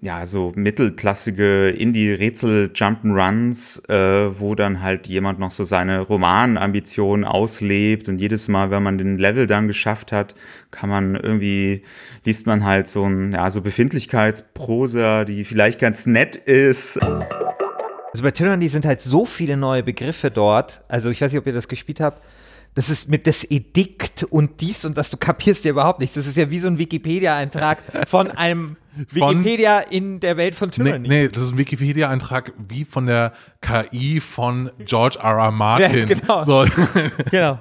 ja, so mittelklassige Indie-Rätsel Jump'n'Runs, äh, wo dann halt jemand noch so seine Romanambitionen auslebt und jedes Mal, wenn man den Level dann geschafft hat, kann man irgendwie, liest man halt so ein, ja, so Befindlichkeitsprosa, die vielleicht ganz nett ist. Also bei Tyranny sind halt so viele neue Begriffe dort. Also ich weiß nicht, ob ihr das gespielt habt das ist mit das Edikt und dies und das, du kapierst ja überhaupt nichts. Das ist ja wie so ein Wikipedia-Eintrag von einem von, Wikipedia in der Welt von Tyranny. Nee, nee das ist ein Wikipedia-Eintrag wie von der KI von George R. R. Martin. Ja, genau. So. genau.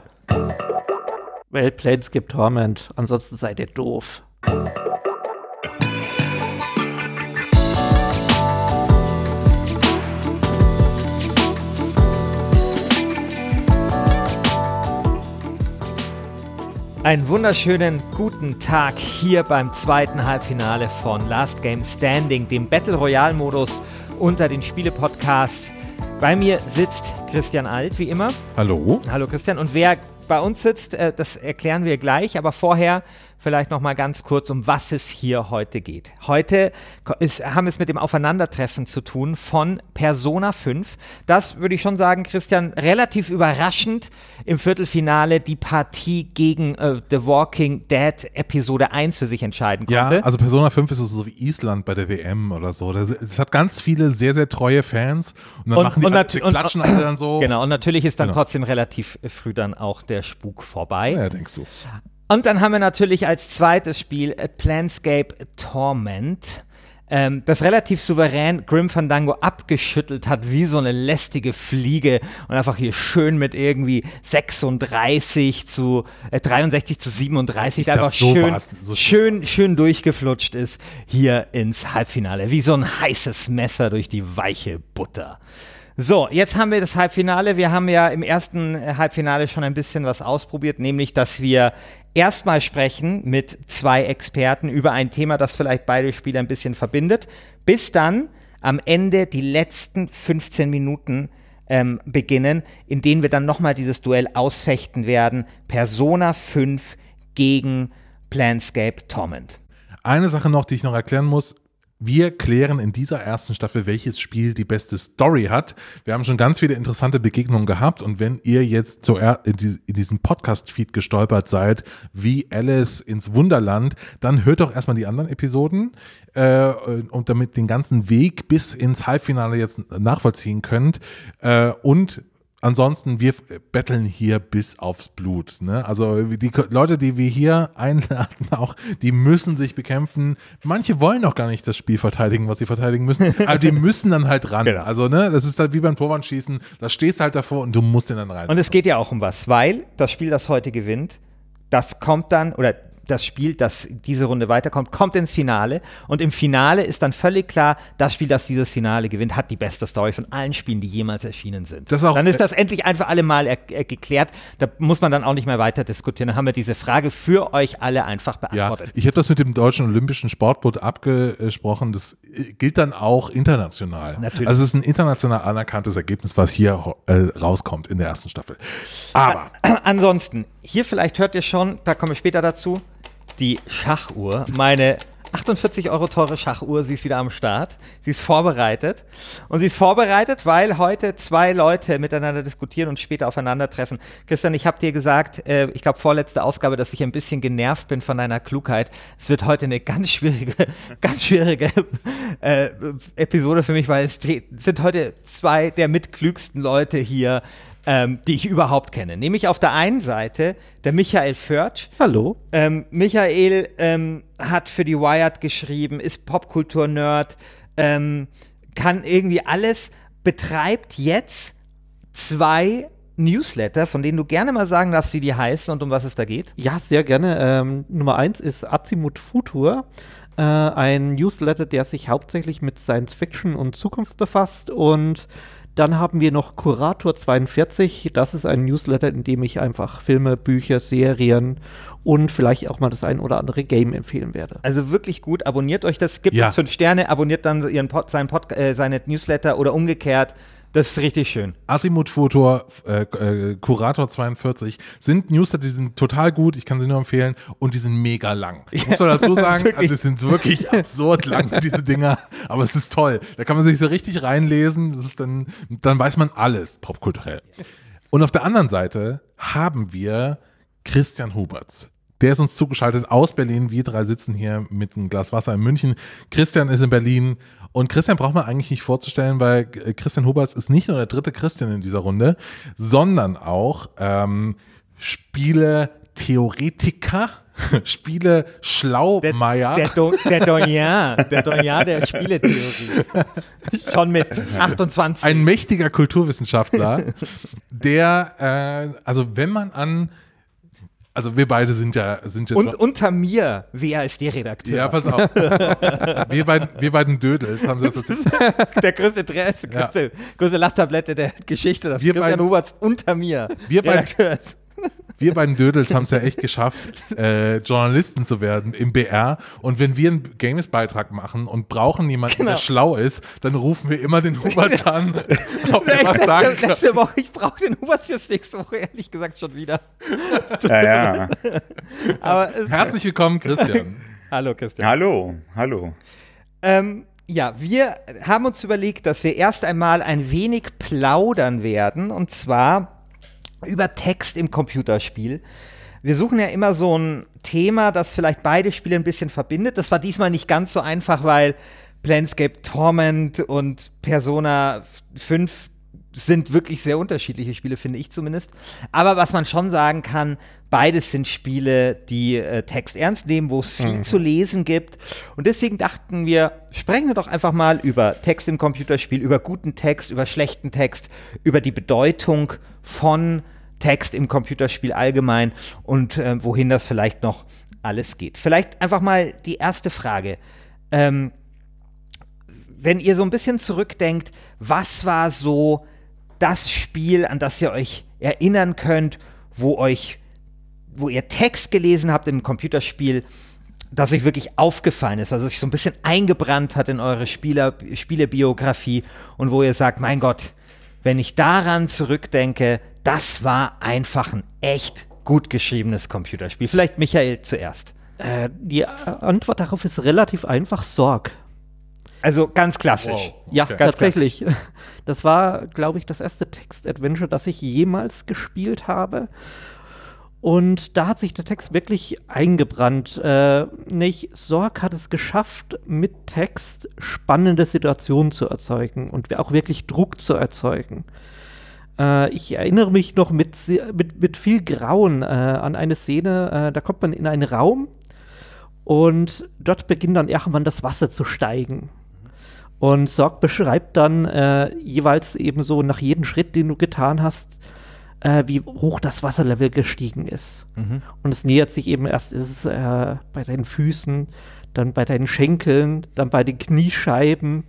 Well, Planescape Torment, ansonsten seid ihr doof. Einen wunderschönen guten Tag hier beim zweiten Halbfinale von Last Game Standing, dem Battle Royale Modus unter den Spiele-Podcast. Bei mir sitzt Christian Alt, wie immer. Hallo. Hallo Christian. Und wer bei uns sitzt, äh, das erklären wir gleich, aber vorher vielleicht noch mal ganz kurz, um was es hier heute geht. Heute ist, haben wir es mit dem Aufeinandertreffen zu tun von Persona 5. Das würde ich schon sagen, Christian, relativ überraschend im Viertelfinale die Partie gegen äh, The Walking Dead Episode 1 für sich entscheiden konnte. Ja, also Persona 5 ist so wie Island bei der WM oder so. Es hat ganz viele sehr, sehr treue Fans und dann und, machen die, und alle, klatschen alle dann so. Genau, und natürlich ist dann genau. trotzdem relativ früh dann auch der Spuk vorbei. Ja, denkst du. Und dann haben wir natürlich als zweites Spiel Planscape Torment, ähm, das relativ souverän Grim Fandango abgeschüttelt hat, wie so eine lästige Fliege und einfach hier schön mit irgendwie 36 zu äh, 63 zu 37 glaub, einfach so schön, so schön, schön durchgeflutscht ist hier ins Halbfinale, wie so ein heißes Messer durch die weiche Butter. So, jetzt haben wir das Halbfinale. Wir haben ja im ersten Halbfinale schon ein bisschen was ausprobiert, nämlich dass wir erstmal sprechen mit zwei Experten über ein Thema, das vielleicht beide Spieler ein bisschen verbindet, bis dann am Ende die letzten 15 Minuten ähm, beginnen, in denen wir dann nochmal dieses Duell ausfechten werden. Persona 5 gegen Planscape Torment. Eine Sache noch, die ich noch erklären muss. Wir klären in dieser ersten Staffel, welches Spiel die beste Story hat. Wir haben schon ganz viele interessante Begegnungen gehabt und wenn ihr jetzt so in, diesem Podcast-Feed gestolpert seid, wie Alice ins Wunderland, dann hört doch erstmal die anderen Episoden äh, und damit den ganzen Weg bis ins Halbfinale jetzt nachvollziehen könnt. Äh, und ansonsten, wir betteln hier bis aufs Blut. Ne? Also die Leute, die wir hier einladen, auch, die müssen sich bekämpfen. Manche wollen auch gar nicht das Spiel verteidigen, was sie verteidigen müssen, aber die müssen dann halt ran. Genau. Also, ne, das ist halt wie beim Torwandschießen, da stehst halt davor und du musst den dann rein. Und es geht ja auch um was, weil das Spiel, das heute gewinnt, das kommt dann, oder das Spiel, das diese Runde weiterkommt, kommt ins Finale. Und im Finale ist dann völlig klar, das Spiel, das dieses Finale gewinnt, hat die beste Story von allen Spielen, die jemals erschienen sind. Das auch, dann ist das endlich einfach alle Mal geklärt. Da muss man dann auch nicht mehr weiter diskutieren. Dann haben wir diese Frage für euch alle einfach beantwortet. Ja, ich habe das mit dem Deutschen Olympischen Sportbund abgesprochen. Das äh, gilt dann auch international. Natürlich. Also es ist ein international anerkanntes Ergebnis, was hier äh, rauskommt in der ersten Staffel. Aber. Ansonsten, hier vielleicht hört ihr schon, da komme ich später dazu die Schachuhr, meine 48 Euro teure Schachuhr, sie ist wieder am Start. Sie ist vorbereitet. Und sie ist vorbereitet, weil heute zwei Leute miteinander diskutieren und später aufeinandertreffen. Christian, ich habe dir gesagt, äh, ich glaube vorletzte Ausgabe, dass ich ein bisschen genervt bin von deiner Klugheit. Es wird heute eine ganz schwierige, ganz schwierige äh, Episode für mich, weil es sind heute zwei der mitklügsten Leute hier ähm, die ich überhaupt kenne. Nämlich auf der einen Seite der Michael Förtsch. Hallo. Ähm, Michael ähm, hat für die Wired geschrieben, ist Popkultur-Nerd, ähm, kann irgendwie alles, betreibt jetzt zwei Newsletter, von denen du gerne mal sagen darfst, wie die heißen und um was es da geht? Ja, sehr gerne. Ähm, Nummer eins ist Azimut Futur. Äh, ein Newsletter, der sich hauptsächlich mit Science Fiction und Zukunft befasst und dann haben wir noch Kurator 42. Das ist ein Newsletter, in dem ich einfach Filme, Bücher, Serien und vielleicht auch mal das ein oder andere Game empfehlen werde. Also wirklich gut. Abonniert euch das. Gibt ja. uns fünf Sterne, abonniert dann ihren Pod, seinen Pod, äh, seine Newsletter oder umgekehrt Das ist richtig schön. Asimut Futur, äh, äh, Kurator 42 sind Newsletter, die sind total gut, ich kann sie nur empfehlen und die sind mega lang. Ich muss dazu sagen, also es sind wirklich absurd lang, diese Dinger, aber es ist toll. Da kann man sich so richtig reinlesen, das ist dann, dann weiß man alles popkulturell. Und auf der anderen Seite haben wir Christian Huberts. Der ist uns zugeschaltet aus Berlin. Wir drei sitzen hier mit einem Glas Wasser in München. Christian ist in Berlin. Und Christian braucht man eigentlich nicht vorzustellen, weil äh, Christian Huberts ist nicht nur der dritte Christian in dieser Runde, sondern auch ähm, Spiele-Theoretiker. Spiele Schlaumeier. Der, der, der Donjan, der der Spieletheorie. Schon mit 28. Ein mächtiger Kulturwissenschaftler, der, äh, also wenn man an also wir beide sind ja sind ja und unter mir wer ist der Redakteur? Ja pass auf. Wir beiden wir beiden Dödels haben das, das der größte Dress größte, ja. größte Lachtablette der Geschichte das wir Christian beiden, Huberts unter mir wir beiden wir beiden Dödels haben es ja echt geschafft, äh, Journalisten zu werden im BR. Und wenn wir einen Games-Beitrag machen und brauchen jemanden, genau. der schlau ist, dann rufen wir immer den Hubert an, ob er was sagen kann. Letzte Woche, ich brauche den Hubert jetzt nächste Woche, ehrlich gesagt, schon wieder. Ja, ja. Aber, Herzlich willkommen, Christian. hallo, Christian. Hallo, hallo. Ähm, ja, wir haben uns überlegt, dass wir erst einmal ein wenig plaudern werden. Und zwar über Text im Computerspiel. Wir suchen ja immer so ein Thema, das vielleicht beide Spiele ein bisschen verbindet. Das war diesmal nicht ganz so einfach, weil Planescape Torment und Persona 5 sind wirklich sehr unterschiedliche Spiele, finde ich zumindest. Aber was man schon sagen kann, beides sind Spiele, die äh, Text ernst nehmen, wo es viel mhm. zu lesen gibt. Und deswegen dachten wir, sprechen wir doch einfach mal über Text im Computerspiel, über guten Text, über schlechten Text, über die Bedeutung von Text im Computerspiel allgemein und äh, wohin das vielleicht noch alles geht. Vielleicht einfach mal die erste Frage. Ähm, wenn ihr so ein bisschen zurückdenkt, was war so das Spiel, an das ihr euch erinnern könnt, wo euch, wo ihr Text gelesen habt im Computerspiel, das euch wirklich aufgefallen ist, also sich so ein bisschen eingebrannt hat in eure Spieler, Spielebiografie und wo ihr sagt, mein Gott, wenn ich daran zurückdenke, das war einfach ein echt gut geschriebenes Computerspiel. Vielleicht Michael zuerst. Äh, die Antwort darauf ist relativ einfach: Sorg. Also ganz klassisch. Wow, okay. Ja, tatsächlich. Das war, glaube ich, das erste Text-Adventure, das ich jemals gespielt habe. Und da hat sich der Text wirklich eingebrannt. Äh, nicht, Sorg hat es geschafft, mit Text spannende Situationen zu erzeugen und auch wirklich Druck zu erzeugen. Äh, ich erinnere mich noch mit, mit, mit viel Grauen äh, an eine Szene, äh, da kommt man in einen Raum und dort beginnt dann irgendwann das Wasser zu steigen. Und Sorg beschreibt dann äh, jeweils eben so nach jedem Schritt, den du getan hast, äh, wie hoch das Wasserlevel gestiegen ist. Mhm. Und es nähert sich eben erst ist es, bei deinen Füßen, dann bei deinen Schenkeln, dann bei den Kniescheiben,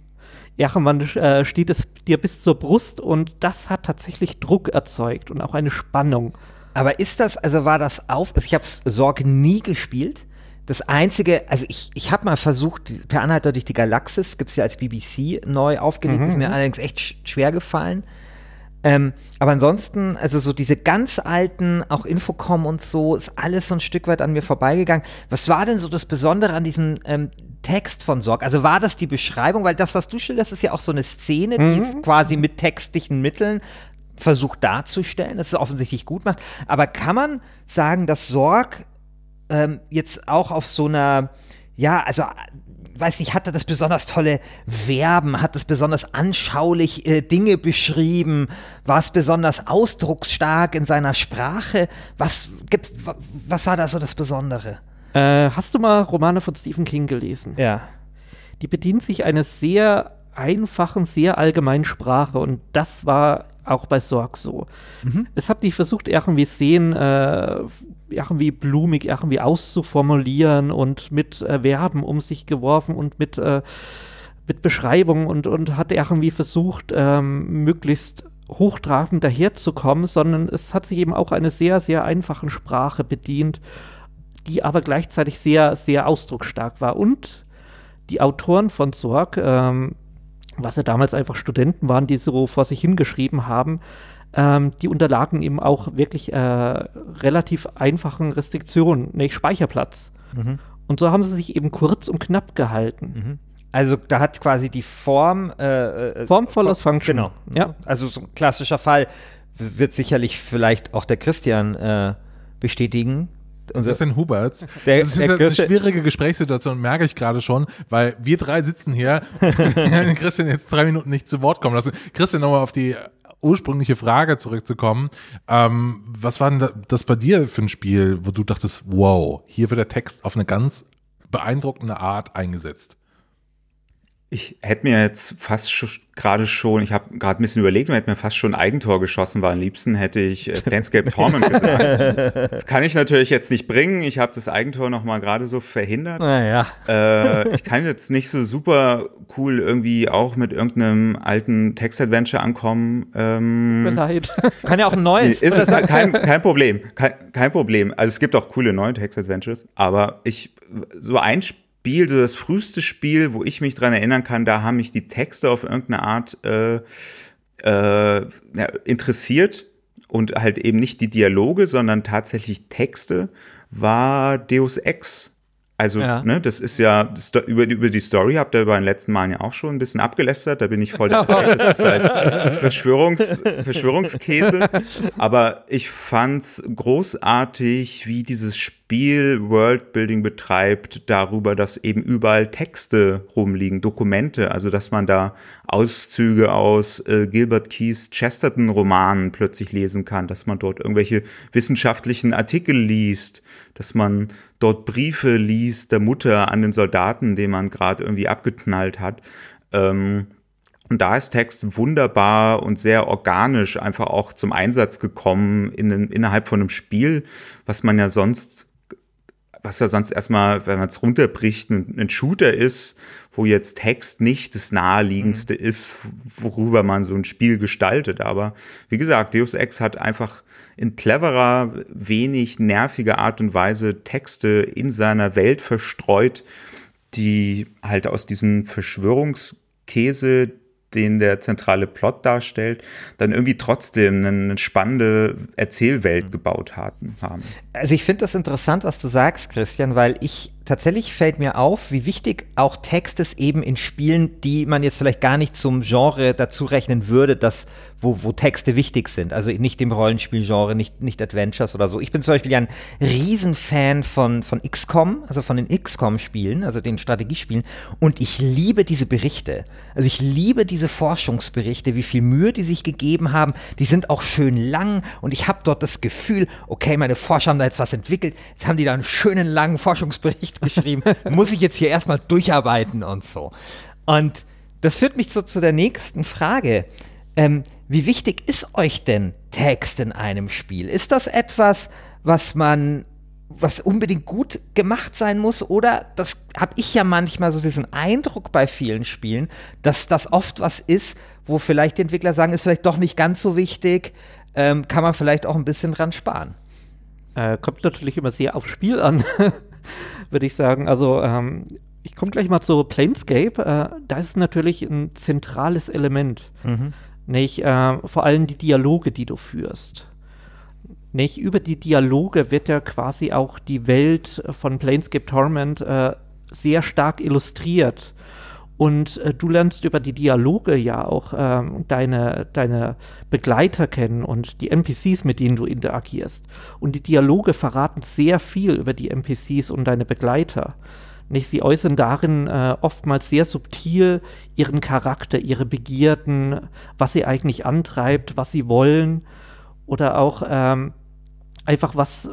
irgendwann äh, steht es dir bis zur Brust und das hat tatsächlich Druck erzeugt und auch eine Spannung. Aber ist das, also war das auf, also ich habe Sorge nie gespielt. Das einzige, also ich, ich habe mal versucht, per Anhalter durch die Galaxis, gibt es ja als BBC neu aufgelegt, mhm. ist mir mhm. allerdings echt schwer gefallen. Ähm, aber ansonsten, also so diese ganz alten, auch Infocom und so, ist alles so ein Stück weit an mir vorbeigegangen. Was war denn so das Besondere an diesem ähm, Text von Sorg? Also war das die Beschreibung? Weil das, was du schilderst, ist ja auch so eine Szene, mhm. die es quasi mit textlichen Mitteln versucht darzustellen, dass es offensichtlich gut macht. Aber kann man sagen, dass Sorg ähm, jetzt auch auf so einer, ja, also weiß nicht, hat er das besonders tolle Verben, hat es besonders anschaulich äh, Dinge beschrieben, war es besonders ausdrucksstark in seiner Sprache? Was gibt's, was war da so das Besondere? Äh, hast du mal Romane von Stephen King gelesen? Ja. Die bedient sich einer sehr einfachen, sehr allgemeinen Sprache und das war auch bei Sorg so. Mhm. Es hat nicht versucht, irgendwie Szenen äh, irgendwie blumig irgendwie auszuformulieren und mit äh, Verben um sich geworfen und mit, äh, mit Beschreibungen und, und hat irgendwie versucht, ähm, möglichst hochtrabend daherzukommen, sondern es hat sich eben auch eine sehr, sehr einfachen Sprache bedient, die aber gleichzeitig sehr, sehr ausdrucksstark war. Und die Autoren von Sorg, ähm, was ja damals einfach Studenten waren, die so vor sich hingeschrieben haben, ähm, die unterlagen eben auch wirklich äh, relativ einfachen Restriktionen, nämlich Speicherplatz. Mhm. Und so haben sie sich eben kurz und knapp gehalten. Mhm. Also da hat quasi die Form äh, äh, Form follows Function. Genau. Ja. Also so ein klassischer Fall wird sicherlich vielleicht auch der Christian äh, bestätigen. Unser- Christian Huberts. Der- das ist der eine schwierige Gesprächssituation, merke ich gerade schon, weil wir drei sitzen hier, den Christian jetzt drei Minuten nicht zu Wort kommen lassen. Christian, nochmal auf die ursprüngliche Frage zurückzukommen. Ähm, was war denn da- das bei dir für ein Spiel, wo du dachtest, wow, hier wird der Text auf eine ganz beeindruckende Art eingesetzt? Ich hätte mir jetzt fast sch- gerade schon, ich habe gerade ein bisschen überlegt und hätte mir fast schon ein Eigentor geschossen, weil am liebsten hätte ich äh, Landscape Torment gesagt. Das kann ich natürlich jetzt nicht bringen. Ich habe das Eigentor noch mal gerade so verhindert. Naja. äh, ich kann jetzt nicht so super cool irgendwie auch mit irgendeinem alten Text-Adventure ankommen. Ähm, leid. Kann ja auch ein Nee, neues. ist das kein, kein Problem. Kein, kein Problem. Also es gibt auch coole neue Text-Adventures, aber ich, so ein Spiel, so das früheste Spiel, wo ich mich dran erinnern kann, da haben mich die Texte auf irgendeine Art äh, äh, interessiert und halt eben nicht die Dialoge, sondern tatsächlich Texte, war Deus Ex. Also, Ja. ne, das ist ja das, über, die- über die Story habt ihr bei den letzten Malen ja auch schon ein bisschen abgelästert. Da bin ich voll dabei. Das ist halt Verschwörungs, Verschwörungskäse. Aber ich fand's großartig, wie dieses Spiel Worldbuilding betreibt, darüber, dass eben überall Texte rumliegen, Dokumente, also dass man da Auszüge aus äh, Gilbert Keys Chesterton-Romanen plötzlich lesen kann, dass man dort irgendwelche wissenschaftlichen Artikel liest, dass man dort Briefe liest der Mutter an den Soldaten, den man gerade irgendwie abgeknallt hat. Ähm, und da ist Text wunderbar und sehr organisch einfach auch zum Einsatz gekommen in, innerhalb von einem Spiel, was man ja sonst, was ja sonst erstmal, wenn man es runterbricht, ein, ein Shooter ist, wo jetzt Text nicht das naheliegendste ist, worüber man so ein Spiel gestaltet. Aber wie gesagt, Deus Ex hat einfach in cleverer, wenig nerviger Art und Weise Texte in seiner Welt verstreut, die halt aus diesen Verschwörungskäse, den der zentrale Plot darstellt, dann irgendwie trotzdem eine, spannende Erzählwelt gebaut hatten, haben. Also ich finde das interessant, was du sagst, Christian, weil ich tatsächlich fällt mir auf, wie wichtig auch Text ist eben in Spielen, die man jetzt vielleicht gar nicht zum Genre dazu rechnen würde, dass, wo, wo Texte wichtig sind. Also nicht im Rollenspielgenre, nicht, nicht Adventures oder so. Ich bin zum Beispiel ja ein Riesenfan von, von XCOM, also von den XCOM-Spielen, also den Strategiespielen. Und ich liebe diese Berichte. Also ich liebe diese Forschungsberichte, wie viel Mühe die sich gegeben haben. Die sind auch schön lang und ich habe dort das Gefühl, okay, meine Forscher haben da jetzt was entwickelt. Jetzt haben die da einen schönen langen Forschungsbericht geschrieben. Muss ich jetzt hier erstmal durcharbeiten und so. Und das führt mich so zu der nächsten Frage. Ähm, wie wichtig ist euch denn Text in einem Spiel? Ist das etwas, was man, was unbedingt gut gemacht sein muss? Oder das habe ich ja manchmal so diesen Eindruck bei vielen Spielen, dass das oft was ist, wo vielleicht die Entwickler sagen, ist vielleicht doch nicht ganz so wichtig, ähm, kann man vielleicht auch ein bisschen dran sparen. Äh, kommt natürlich immer sehr aufs Spiel an, würde ich sagen. Also, ähm, ich komme gleich mal zu Planescape. Äh, da ist natürlich ein zentrales Element. Nicht, äh, vor allem die Dialoge, die du führst. Nicht, über die Dialoge wird ja quasi auch die Welt von Planescape Torment äh, sehr stark illustriert. Und äh, du lernst über die Dialoge ja auch ähm, deine, deine Begleiter kennen und die NPCs, mit denen du interagierst. Und die Dialoge verraten sehr viel über die NPCs und deine Begleiter. Nicht? Sie äußern darin äh, oftmals sehr subtil ihren Charakter, ihre Begierden, was sie eigentlich antreibt, was sie wollen oder auch ähm, einfach was,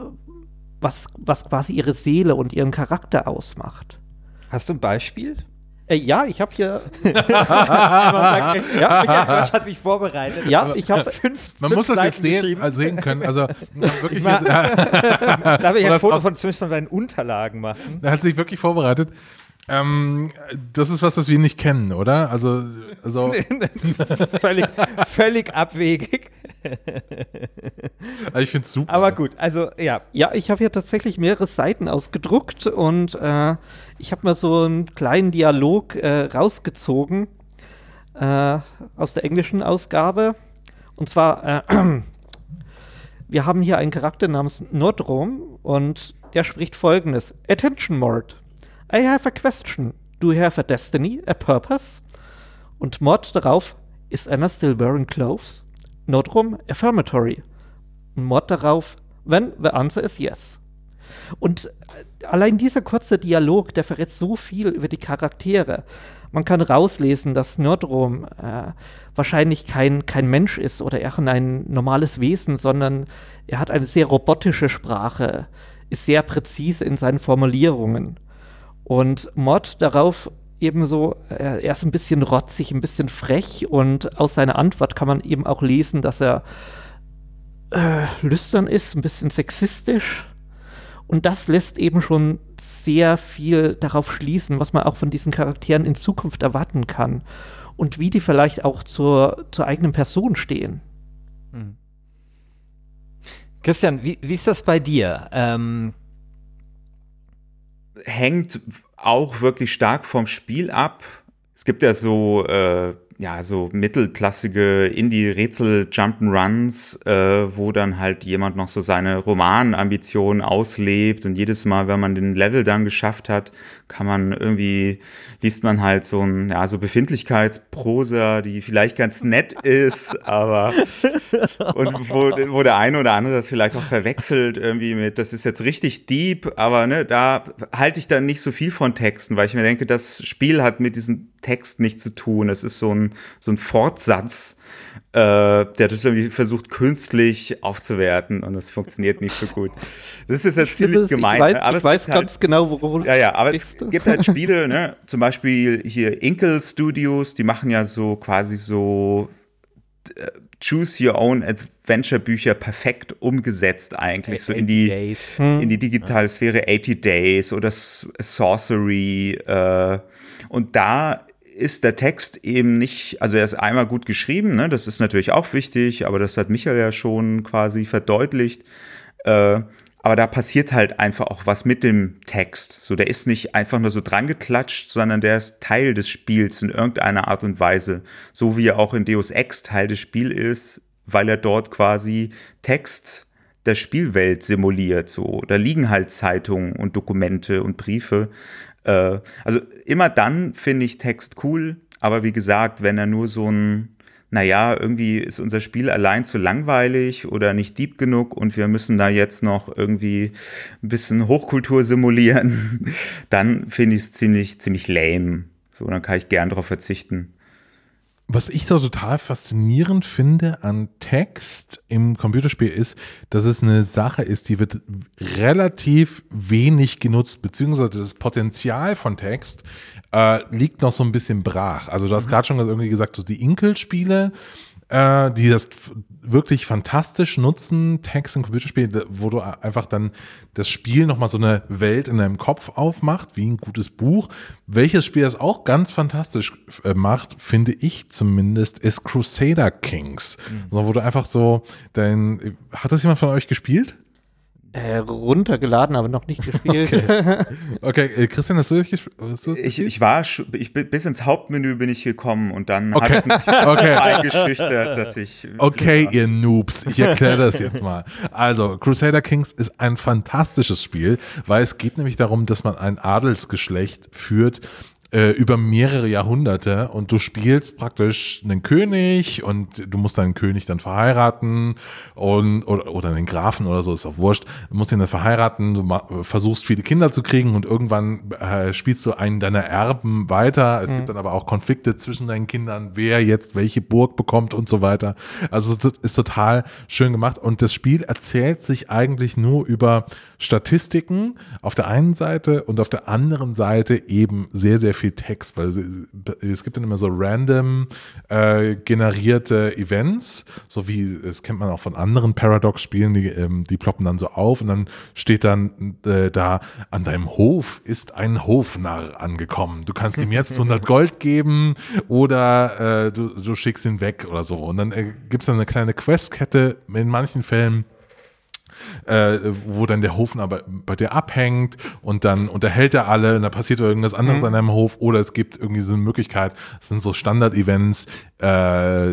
was, was quasi ihre Seele und ihren Charakter ausmacht. Hast du ein Beispiel? Äh, ja, ich habe hier, ja, Michael hat sich vorbereitet. ja, ich habe Fünf, Man fünf muss das jetzt Seiten sehen, geschrieben. also sehen können. Also wirklich Ich mach- jetzt, Darf ich ein Foto von, zumindest von deinen Unterlagen machen? er hat sich wirklich vorbereitet. Ähm, das ist was, was wir nicht kennen, oder? Also, also, völlig, völlig abwegig. also ich finde es super. Aber gut, also ja. Ja, ich habe hier tatsächlich mehrere Seiten ausgedruckt und äh, ich habe mal so einen kleinen Dialog äh, rausgezogen. äh, aus der englischen Ausgabe. Und zwar, äh, wir haben hier einen Charakter namens Nordrom und der spricht folgendes: Attention, Mord. I have a question. Do you have a destiny, a purpose? Und Mord darauf, is Anna still wearing clothes? Nordrum, affirmatory. Und Mord darauf, when the answer is yes. Und äh, allein dieser kurze Dialog, der verrät so viel über die Charaktere. Man kann rauslesen, dass Nordrom äh, wahrscheinlich kein, kein Mensch ist oder eher ein normales Wesen, sondern er hat eine sehr robotische Sprache, ist sehr präzise in seinen Formulierungen. Und Mod darauf ebenso, äh, er ist ein bisschen rotzig, ein bisschen frech und aus seiner Antwort kann man eben auch lesen, dass er äh, lüstern ist, ein bisschen sexistisch und das lässt eben schon sehr viel darauf schließen, was man auch von diesen Charakteren in Zukunft erwarten kann. Und wie die vielleicht auch zur, zur eigenen Person stehen. Mhm. Christian, wie, wie ist das bei dir? Ähm Hängt auch wirklich stark vom Spiel ab. Es gibt ja so äh, ja, so mittelklassige Indie-Rätsel-Jump'n'Runs, äh, wo dann halt jemand noch so seine Romanambitionen auslebt und jedes Mal, wenn man den Level dann geschafft hat, kann man irgendwie, liest man halt so ein, ja, so Befindlichkeitsprosa, die vielleicht ganz nett ist, aber und wo, wo der eine oder andere das vielleicht auch verwechselt irgendwie mit, das ist jetzt richtig deep, aber ne, da halte ich dann nicht so viel von Texten, weil ich mir denke, das Spiel hat mit diesem Text nichts zu tun. Es ist so ein, so ein Fortsatz, äh, der das irgendwie versucht, künstlich aufzuwerten und das funktioniert nicht so gut. Das ist jetzt ziemlich gemein. Ich weiß, aber ich weiß ganz halt, genau, worum Ja, ja, aber es gibt halt Spiele, ne? zum Beispiel hier Inkle Studios, die machen ja so quasi so äh, Choose Your Own Adventure Bücher perfekt umgesetzt eigentlich so in die Days. in die digitale Sphäre 80 Days oder Sorcery äh, und da ist der Text eben nicht, also er ist einmal gut geschrieben, ne? das ist natürlich auch wichtig, aber das hat Michael ja schon quasi verdeutlicht. Äh, aber da passiert halt einfach auch was mit dem Text. So, der ist nicht einfach nur so drangeklatscht, sondern der ist Teil des Spiels in irgendeiner Art und Weise. So wie er auch in Deus Ex Teil des Spiels ist, weil er dort quasi Text der Spielwelt simuliert. So, da liegen halt Zeitungen und Dokumente und Briefe. Äh, also immer dann finde ich Text cool, aber wie gesagt, wenn er nur so ein, naja, irgendwie ist unser Spiel allein zu langweilig oder nicht deep genug und wir müssen da jetzt noch irgendwie ein bisschen Hochkultur simulieren, dann finde ich es ziemlich, ziemlich lame. So, dann kann ich gern darauf verzichten. Was ich so total faszinierend finde an Text im Computerspiel ist, dass es eine Sache ist, die wird relativ wenig genutzt, beziehungsweise das Potenzial von Text äh, liegt noch so ein bisschen brach. Also du hast mhm. gerade schon irgendwie gesagt, so die Inkel-Spiele, äh, die das wirklich fantastisch nutzen, Text im Computerspiel, wo du einfach dann das Spiel nochmal so eine Welt in deinem Kopf aufmacht, wie ein gutes Buch. Welches Spiel das auch ganz fantastisch äh, macht, finde ich zumindest, ist Crusader Kings. Mhm. So, wo du einfach so dein, hat das jemand von euch gespielt? Äh, runtergeladen, aber noch nicht gespielt. Okay, okay. Äh, Christian, hast du das gespielt? Ich, ich war, ich, bis ins Hauptmenü bin ich gekommen und dann okay. hat es mich okay. eingeschüchtert, dass ich. Okay, ihr Noobs, ich erkläre das jetzt mal. Also, Crusader Kings ist ein fantastisches Spiel, weil es geht nämlich darum, dass man ein Adelsgeschlecht führt, äh, über mehrere Jahrhunderte und du spielst praktisch einen König und du musst deinen König dann verheiraten und oder, oder einen Grafen oder so, ist auch wurscht. Du musst ihn dann verheiraten, du versuchst viele Kinder zu kriegen und irgendwann äh, spielst du einen deiner Erben weiter. Es mhm. gibt dann aber auch Konflikte zwischen deinen Kindern, wer jetzt welche Burg bekommt und so weiter. Also ist total schön gemacht und das Spiel erzählt sich eigentlich nur über Statistiken auf der einen Seite und auf der anderen Seite eben sehr, sehr viel Text, weil es gibt dann immer so random äh, generierte Events, so wie, das kennt man auch von anderen Paradox-Spielen, die, ähm, die ploppen dann so auf und dann steht dann äh, da, an deinem Hof ist ein Hofnarr angekommen. Du kannst ihm jetzt 100 Gold geben oder äh, du, du schickst ihn weg oder so. Und dann äh, gibt es dann eine kleine Questkette in manchen Fällen äh, wo dann der Hof aber bei dir abhängt und dann unterhält er alle und da passiert irgendwas anderes Mhm. an deinem Hof oder es gibt irgendwie so eine Möglichkeit, das sind so Standard-Events, äh,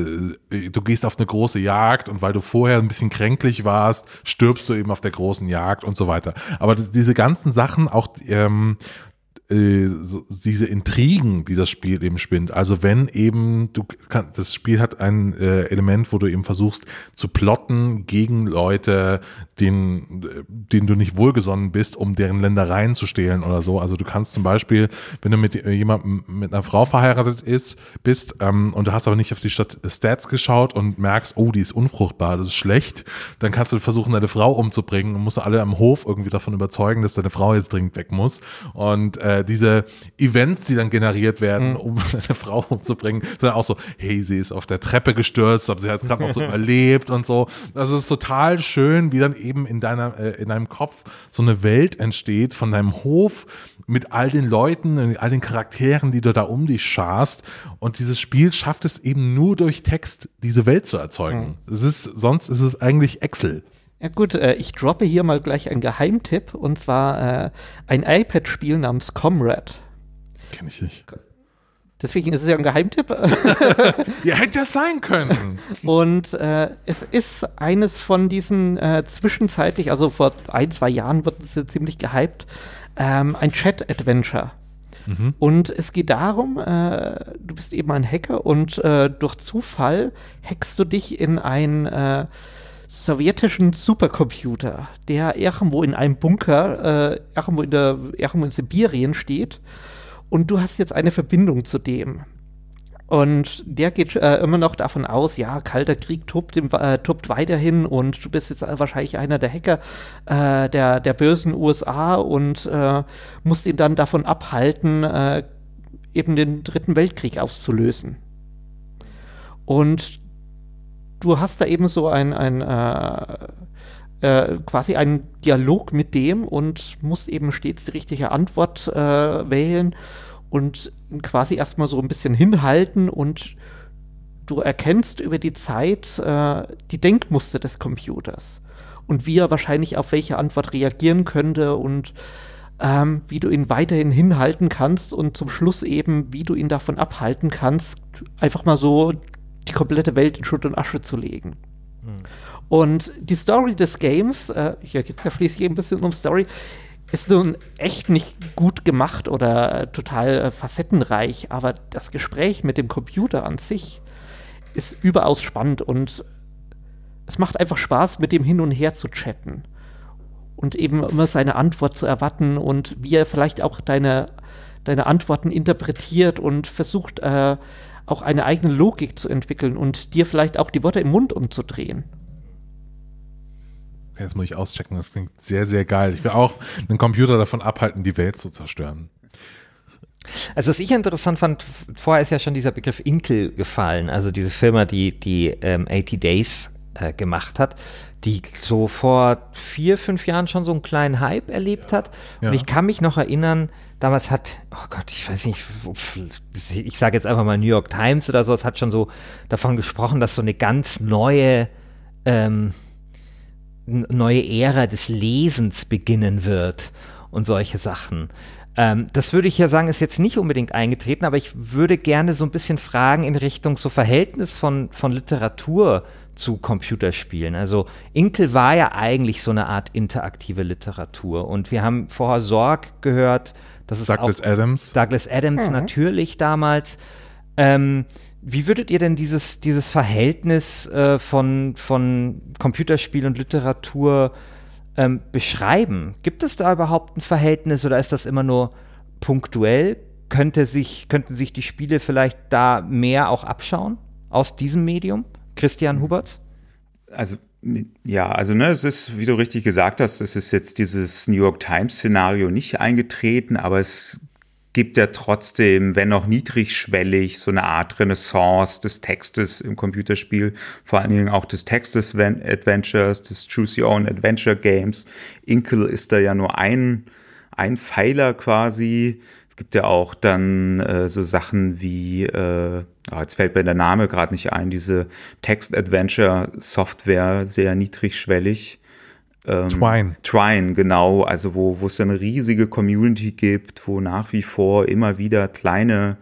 du gehst auf eine große Jagd und weil du vorher ein bisschen kränklich warst, stirbst du eben auf der großen Jagd und so weiter. Aber diese ganzen Sachen, auch ähm, äh, so, diese Intrigen, die das Spiel eben spinnt. Also wenn eben du kann, das Spiel hat ein äh, Element, wo du eben versuchst zu plotten gegen Leute, denen, äh, denen du nicht wohlgesonnen bist, um deren Ländereien zu stehlen oder so. Also du kannst zum Beispiel, wenn du mit äh, jemandem mit einer Frau verheiratet ist, bist ähm, und du hast aber nicht auf die Stat Stats geschaut und merkst, oh, die ist unfruchtbar, das ist schlecht, dann kannst du versuchen, deine Frau umzubringen und musst alle am Hof irgendwie davon überzeugen, dass deine Frau jetzt dringend weg muss. Und äh, diese Events, die dann generiert werden, um deine Frau umzubringen, sind dann auch so, hey, sie ist auf der Treppe gestürzt, aber sie hat gerade noch so überlebt und so. Also es ist total schön, wie dann eben in deiner, äh, in deinem Kopf so eine Welt entsteht von deinem Hof mit all den Leuten, und all den Charakteren, die du da um dich scharst. Und dieses Spiel schafft es eben nur durch Text, diese Welt zu erzeugen. Es ist, sonst ist es eigentlich Excel. Ja gut, äh, ich droppe hier mal gleich einen Geheimtipp und zwar äh, ein iPad-Spiel namens Comrade. Kenn ich nicht. Deswegen ist es ja ein Geheimtipp. Ja, hätte das sein können. Und äh, es ist eines von diesen äh, zwischenzeitlich, also vor ein, zwei Jahren wird es ja ziemlich gehypt, ähm, ein Chat-Adventure. Und es geht darum, äh, du bist eben ein Hacker und äh, durch Zufall hackst du dich in einen äh, sowjetischen Supercomputer, der irgendwo in einem Bunker, äh, irgendwo, in der, irgendwo in Sibirien steht. Und du hast jetzt eine Verbindung zu dem. Und der geht äh, immer noch davon aus, ja, Kalter Krieg tobt, im, äh, tobt weiterhin und du bist jetzt wahrscheinlich einer der Hacker äh, der, der bösen USA und äh, musst ihn dann davon abhalten, äh, eben den Dritten Weltkrieg auszulösen. Und du hast da eben so ein, ein äh, äh, quasi einen Dialog mit dem und musst eben stets die richtige Antwort äh, wählen und quasi erstmal so ein bisschen hinhalten und du erkennst über die Zeit äh, die Denkmuster des Computers und wie er wahrscheinlich auf welche Antwort reagieren könnte und ähm, wie du ihn weiterhin hinhalten kannst und zum Schluss eben, wie du ihn davon abhalten kannst, einfach mal so die komplette Welt in Schutt und Asche zu legen. Und die Story des Games, äh, hier geht es ja schließlich ein bisschen um Story, ist nun echt nicht gut gemacht oder äh, total äh, facettenreich, aber das Gespräch mit dem Computer an sich ist überaus spannend und es macht einfach Spaß, mit dem hin und her zu chatten und eben immer seine Antwort zu erwarten und wie er vielleicht auch deine, deine Antworten interpretiert und versucht, äh, auch eine eigene Logik zu entwickeln und dir vielleicht auch die Worte im Mund umzudrehen. Okay, das muss ich auschecken, das klingt sehr, sehr geil. Ich will auch einen Computer davon abhalten, die Welt zu zerstören. Also was ich interessant fand, vorher ist ja schon dieser Begriff Intel gefallen, also diese Firma, die die ähm, 80 Days äh, gemacht hat, die so vor vier, fünf Jahren schon so einen kleinen Hype erlebt hat. Ja. Und ich kann mich noch erinnern, damals hat, oh Gott, ich weiß nicht, ich sage jetzt einfach mal New York Times oder so, es hat schon so davon gesprochen, dass so eine ganz neue ähm, neue Ära des Lesens beginnen wird und solche Sachen. Ähm, das würde ich ja sagen, ist jetzt nicht unbedingt eingetreten, aber ich würde gerne so ein bisschen fragen in Richtung so Verhältnis von, von Literatur zu Computerspielen. Also Intel war ja eigentlich so eine Art interaktive Literatur und wir haben vorher Sorg gehört, dass es Douglas auch Adams. Douglas Adams natürlich damals. Ähm, wie würdet ihr denn dieses, dieses Verhältnis äh, von, von Computerspiel und Literatur ähm, beschreiben? Gibt es da überhaupt ein Verhältnis oder ist das immer nur punktuell? Könnte sich, könnten sich die Spiele vielleicht da mehr auch abschauen aus diesem Medium? Christian Huberts? Also ja, also ne, es ist, wie du richtig gesagt hast, es ist jetzt dieses New York Times-Szenario nicht eingetreten, aber es gibt ja trotzdem, wenn auch niedrigschwellig, so eine Art Renaissance des Textes im Computerspiel, vor allen Dingen auch des Textes Adventures, des Choose Your Own Adventure Games. Inkle ist da ja nur ein, ein Pfeiler quasi. Gibt ja auch dann äh, so Sachen wie, äh, oh, jetzt fällt mir der Name gerade nicht ein, diese Text-Adventure-Software, sehr niedrigschwellig. ähm, Twine. Twine, genau, also wo, wo es eine riesige Community gibt, wo nach wie vor immer wieder kleine,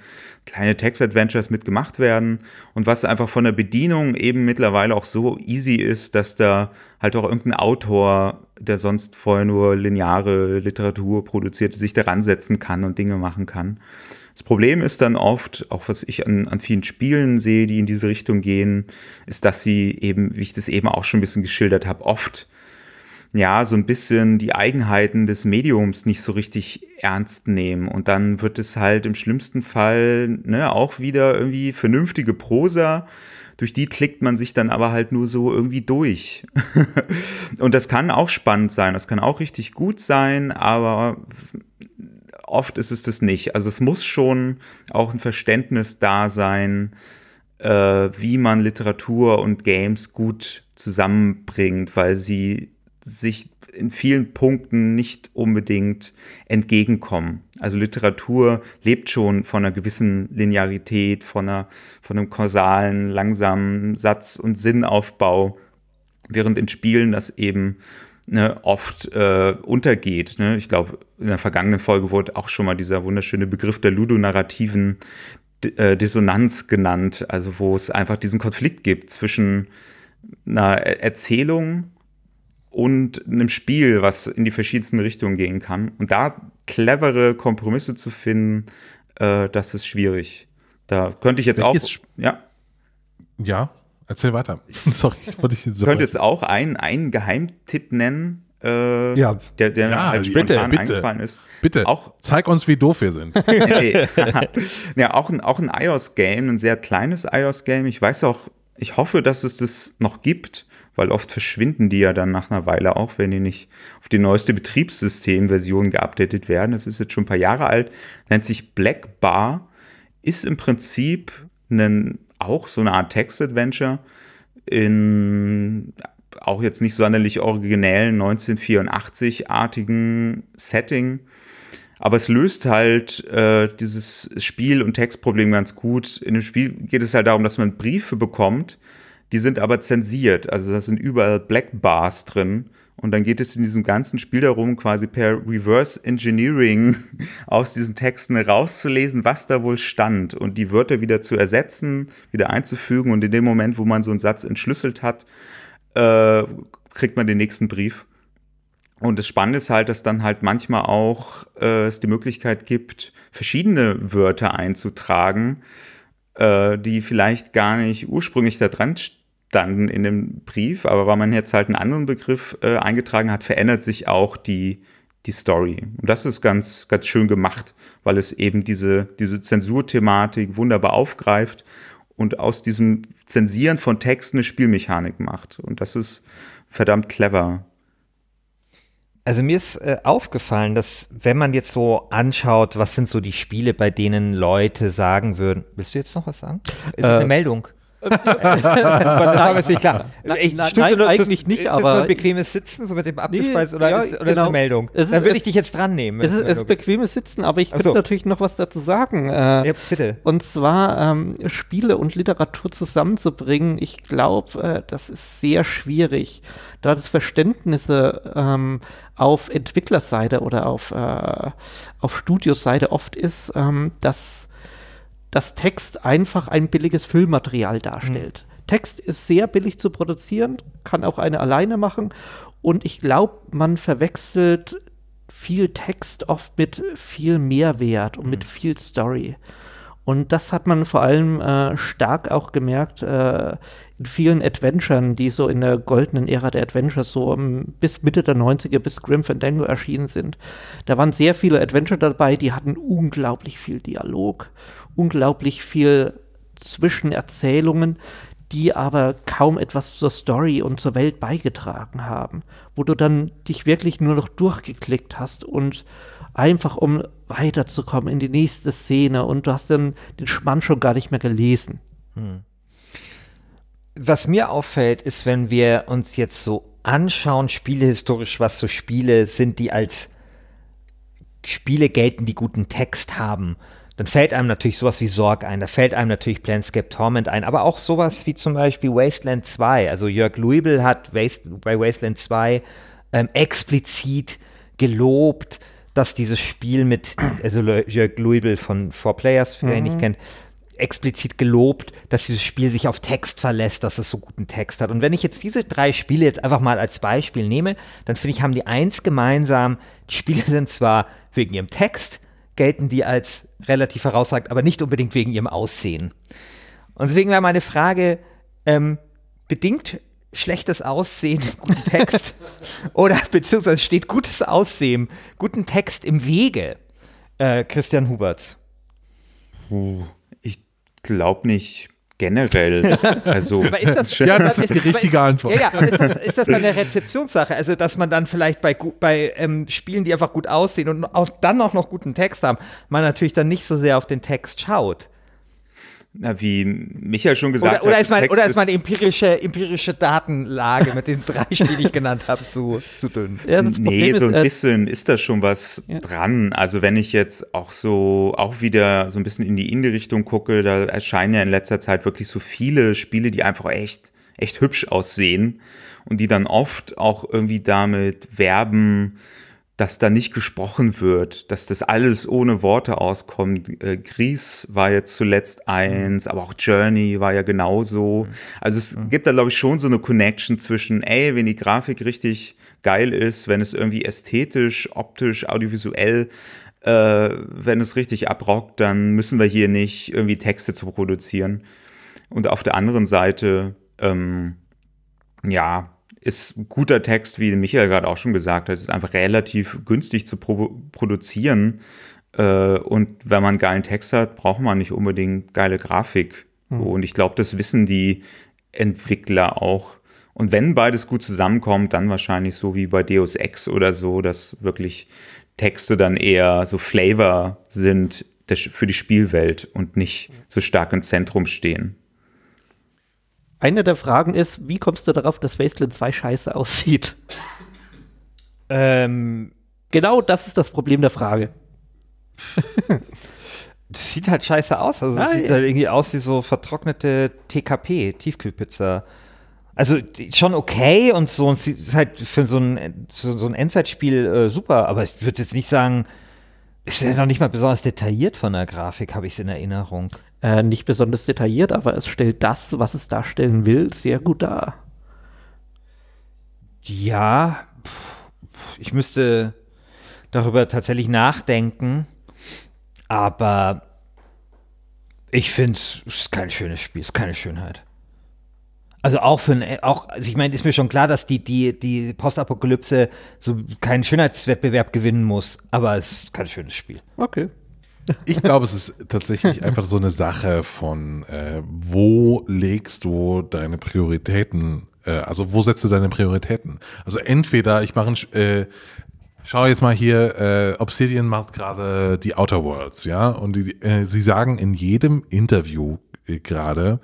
kleine Text-Adventures mitgemacht werden und was einfach von der Bedienung eben mittlerweile auch so easy ist, dass da halt auch irgendein Autor, der sonst vorher nur lineare Literatur produziert, sich daran setzen kann und Dinge machen kann. Das Problem ist dann oft, auch was ich an, an vielen Spielen sehe, die in diese Richtung gehen, ist, dass sie eben, wie ich das eben auch schon ein bisschen geschildert habe, oft ja, so ein bisschen die Eigenheiten des Mediums nicht so richtig ernst nehmen. Und dann wird es halt im schlimmsten Fall ne, auch wieder irgendwie vernünftige Prosa. Durch die klickt man sich dann aber halt nur so irgendwie durch. und das kann auch spannend sein, das kann auch richtig gut sein, aber oft ist es das nicht. Also es muss schon auch ein Verständnis da sein, äh, wie man Literatur und Games gut zusammenbringt, weil sie sich in vielen Punkten nicht unbedingt entgegenkommen. Also Literatur lebt schon von einer gewissen Linearität, von, einer, von einem kausalen, langsamen Satz- und Sinnaufbau, während in Spielen das eben ne, oft äh, untergeht. Ne? Ich glaube, in der vergangenen Folge wurde auch schon mal dieser wunderschöne Begriff der ludonarrativen äh, Dissonanz genannt, also wo es einfach diesen Konflikt gibt zwischen einer Erzählung und einem Spiel, was in die verschiedensten Richtungen gehen kann. Und da clevere Kompromisse zu finden, äh, das ist schwierig. Da könnte ich jetzt Welches auch. Ja. Ja, erzähl weiter. Sorry, ich wollte dich Ich könnte jetzt auch einen, einen Geheimtipp nennen, äh, Ja. der, der Ja, mir halt bitte, spontan bitte. eingefallen ist. Bitte, Auch, zeig uns, wie doof wir sind. nee. ja, auch ein, auch ein iOS-Game, ein sehr kleines iOS-Game. Ich weiß auch, ich hoffe, dass es das noch gibt, weil oft verschwinden die ja dann nach einer Weile auch, wenn die nicht auf die neueste Betriebssystemversion geupdatet werden. Das ist jetzt schon ein paar Jahre alt, nennt sich Black Bar, ist im Prinzip ein, auch so eine Art Text-Adventure in auch jetzt nicht sonderlich originellen 1984-artigen Setting. Aber es löst halt äh, dieses Spiel- und Textproblem ganz gut. In dem Spiel geht es halt darum, dass man Briefe bekommt, die sind aber zensiert. Also da sind überall Black Bars drin. Und dann geht es in diesem ganzen Spiel darum, quasi per Reverse Engineering aus diesen Texten rauszulesen, was da wohl stand und die Wörter wieder zu ersetzen, wieder einzufügen. Und in dem Moment, wo man so einen Satz entschlüsselt hat, äh, kriegt man den nächsten Brief. Und das Spannende ist halt, dass dann halt manchmal auch äh, es die Möglichkeit gibt, verschiedene Wörter einzutragen, äh, die vielleicht gar nicht ursprünglich da dran standen in dem Brief, aber weil man jetzt halt einen anderen Begriff äh, eingetragen hat, verändert sich auch die, die Story. Und das ist ganz, ganz schön gemacht, weil es eben diese, diese Zensurthematik wunderbar aufgreift und aus diesem Zensieren von Texten eine Spielmechanik macht. Und das ist verdammt clever. Also mir ist äh, aufgefallen, dass wenn man jetzt so anschaut, was sind so die Spiele, bei denen Leute sagen würden, willst du jetzt noch was sagen? Ist Äh, eine Meldung? Das war mir nicht klar. Nein, Ich nein, nein, nur- eigentlich nicht, ist das aber- nur ein bequemes Sitzen, so mit dem abgespeist, oder, ja, ist, oder ist genau. eine Meldung? Ist- Dann würde ich dich jetzt dran nehmen. Es ist, es ist bequemes Sitzen, aber ich Ach könnte so. natürlich noch was dazu sagen. Äh, Ja, bitte. Und zwar ähm, Spiele und Literatur zusammenzubringen, ich glaube, äh, das ist sehr schwierig, da das Verständnisse ähm, auf Entwicklerseite oder auf, äh, auf Studiosseite oft ist, ähm, dass das Text einfach ein billiges Füllmaterial darstellt. Text ist sehr billig zu produzieren, kann auch eine alleine machen und ich glaube, man verwechselt viel Text oft mit viel Mehrwert und mit viel Story. Und das hat man vor allem äh, stark auch gemerkt äh, in vielen Adventuren, die so in der goldenen Ära der Adventures so um, bis Mitte der 90er, bis Grim Fandango erschienen sind. Da waren sehr viele Adventure dabei, die hatten unglaublich viel Dialog, unglaublich viel Zwischenerzählungen, die aber kaum etwas zur Story und zur Welt beigetragen haben, wo du dann dich wirklich nur noch durchgeklickt hast und einfach um weiterzukommen in die nächste Szene und du hast dann den Schmann schon gar nicht mehr gelesen. Was mir auffällt, ist, wenn wir uns jetzt so anschauen, spielehistorisch, was so Spiele sind, die als Spiele gelten, die guten Text haben, dann fällt einem natürlich sowas wie Sorg ein, da fällt einem natürlich Planescape Torment ein, aber auch sowas wie zum Beispiel Wasteland 2. Also Jörg Luibel hat Waste, bei Wasteland 2 ähm, explizit gelobt, dass dieses Spiel mit, also Jörg Louisville von Four Players, wer ihn nicht kennt, explizit gelobt, dass dieses Spiel sich auf Text verlässt, dass es so guten Text hat. Und wenn ich jetzt diese drei Spiele jetzt einfach mal als Beispiel nehme, dann finde ich, haben die eins gemeinsam, die Spiele sind zwar wegen ihrem Text, gelten die als relativ herausragend, aber nicht unbedingt wegen ihrem Aussehen. Und deswegen wäre meine Frage, ähm, bedingt schlechtes Aussehen guten Text oder beziehungsweise steht gutes Aussehen, guten Text im Wege, äh, Christian Huberts? Puh, ich glaube nicht generell. Also, Aber ist das, Ja, das ist die richtige Antwort. Ja, ja, ist das, ist das eine Rezeptionssache? Also, dass man dann vielleicht bei, bei ähm, Spielen, die einfach gut aussehen und auch dann auch noch guten Text haben, man natürlich dann nicht so sehr auf den Text schaut. Na, wie Michael schon gesagt Oder, oder hat, ist, mein, oder ist meine empirische, empirische Datenlage mit den drei Spielen, die ich genannt habe, zu, zu dünn? Ja, das nee, Problem so ein ist, äh, bisschen ist da schon was Ja. dran. Also wenn ich jetzt auch so, auch wieder so ein bisschen in die Indie-Richtung gucke, da erscheinen ja in letzter Zeit wirklich so viele Spiele, die einfach echt, echt hübsch aussehen und die dann oft auch irgendwie damit werben, dass da nicht gesprochen wird, dass das alles ohne Worte auskommt. Äh, Gries war jetzt zuletzt eins, aber auch Journey war ja genauso. Also es gibt da, glaube ich, schon so eine Connection zwischen, ey, wenn die Grafik richtig geil ist, wenn es irgendwie ästhetisch, optisch, audiovisuell, äh, wenn es richtig abrockt, dann müssen wir hier nicht irgendwie Texte zu produzieren. Und auf der anderen Seite, ähm, ja, ist guter Text, wie Michael gerade auch schon gesagt hat, ist einfach relativ günstig zu pro produzieren. Äh, und wenn man geilen Text hat, braucht man nicht unbedingt geile Grafik. Hm. Und ich glaube, das wissen die Entwickler auch. Und wenn beides gut zusammenkommt, dann wahrscheinlich so wie bei Deus Ex oder so, dass wirklich Texte dann eher so Flavor sind für die Spielwelt und nicht so stark im Zentrum stehen. Eine der Fragen ist, wie kommst du darauf, dass Wasteland 2 scheiße aussieht? Ähm, Genau das ist das Problem der Frage. das sieht halt scheiße aus. Also, es Ah, sieht ja. halt irgendwie aus wie so vertrocknete TKP, Tiefkühlpizza. Also schon okay und so, und es ist halt für so ein, so, so ein Endzeitspiel äh, super, aber ich würde jetzt nicht sagen, ist ja noch nicht mal besonders detailliert von der Grafik, habe ich es in Erinnerung. Äh, nicht besonders detailliert, aber es stellt das, was es darstellen will, sehr gut dar. Ja, ich müsste darüber tatsächlich nachdenken, aber ich finde, es ist kein schönes Spiel, es ist keine Schönheit. Also auch für ein, auch, also ich meine, ist mir schon klar, dass die, die, die Postapokalypse so keinen Schönheitswettbewerb gewinnen muss, aber es ist kein schönes Spiel. Okay. Ich glaube, es ist tatsächlich einfach so eine Sache von, äh, wo legst du deine Prioritäten, äh, also wo setzt du deine Prioritäten? Also entweder ich mache ein, äh, schau jetzt mal hier, äh, Obsidian macht gerade die Outer Worlds, ja, und die, äh, sie sagen in jedem Interview äh, gerade,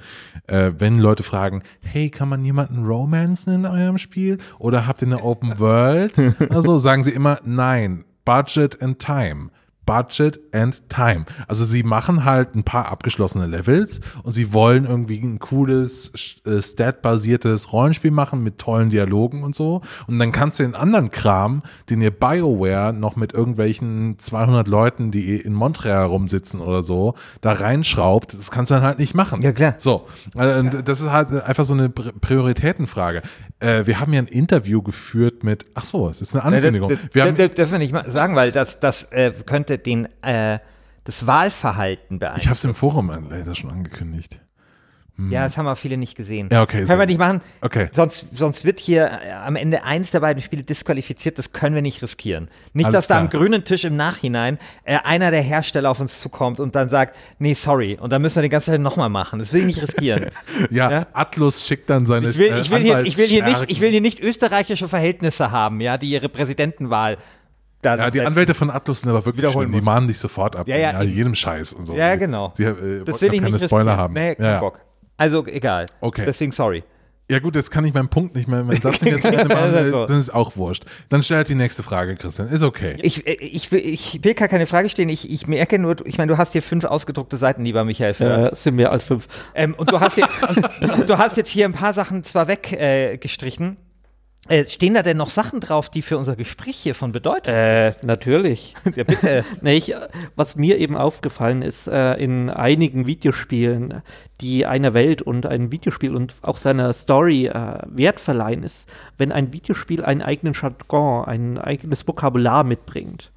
äh, wenn Leute fragen, hey, kann man jemanden romancen in eurem Spiel? Oder habt ihr eine Open World? Also sagen sie immer, nein, Budget and Time. Budget and Time. Also sie machen halt ein paar abgeschlossene Levels und sie wollen irgendwie ein cooles, äh, stat-basiertes Rollenspiel machen mit tollen Dialogen und so. Und dann kannst du den anderen Kram, den ihr BioWare noch mit irgendwelchen 200 Leuten, die in Montreal rumsitzen oder so, da reinschraubt, das kannst du dann halt nicht machen. Ja, klar. So, äh, und das ist halt einfach so eine Pri- Prioritätenfrage. Äh, wir haben ja ein Interview geführt mit, ach so, es ist eine Ankündigung. Das, das, das wir nicht mal sagen, weil das, das äh, könnte den, äh, das Wahlverhalten ich beeinflussen. habe es im Forum leider schon angekündigt. Ja, das haben wir viele nicht gesehen. Ja, okay, Können sehr wir nicht machen. Okay. Sonst, sonst wird hier äh, am Ende eins der beiden Spiele disqualifiziert. Das können wir nicht riskieren. Nicht, Alles dass da am klar. grünen Tisch im Nachhinein äh, einer der Hersteller auf uns zukommt und dann sagt, nee, sorry. Und dann müssen wir die ganze Zeit nochmal machen. Das will ich nicht riskieren. Ja, Ja? Atlus schickt dann seine Ich will, ich, will hier, ich, will hier nicht, ich will hier nicht österreichische Verhältnisse haben, ja, die ihre Präsidentenwahl Ja, die. Anwälte von Atlus sind aber wirklich schlimm. Die mahnen dich sofort ab. Ja, ja, jedem Scheiß und so. Ja, genau. Sie, äh, Das will ich keine nicht Spoiler riskieren. haben. Nee, kein ja. Bock. Also egal. Okay. Deswegen sorry. ja gut, jetzt kann ich meinen Punkt nicht mehr, meinen Satz nicht mehr zu Ende machen. Das ist so. Das ist auch wurscht. Dann stell halt die nächste Frage, Christian. Ist okay. Ich, äh, ich, will, ich will gar keine Frage stellen. Ich, ich merke nur, ich meine, du hast hier fünf ausgedruckte Seiten, lieber Michael. Für, Äh, sind mehr als fünf. ähm, und du hast, hier, und, du hast jetzt hier ein paar Sachen zwar weggestrichen, äh, Äh, stehen da denn noch Sachen drauf, die für unser Gespräch hier von Bedeutung Äh, natürlich. sind? Ja, bitte. nee, ich, was mir eben aufgefallen ist, äh, in einigen Videospielen, die einer Welt und einem Videospiel und auch seiner Story äh, Wert verleihen, ist, wenn ein Videospiel einen eigenen Jargon, ein eigenes Vokabular mitbringt.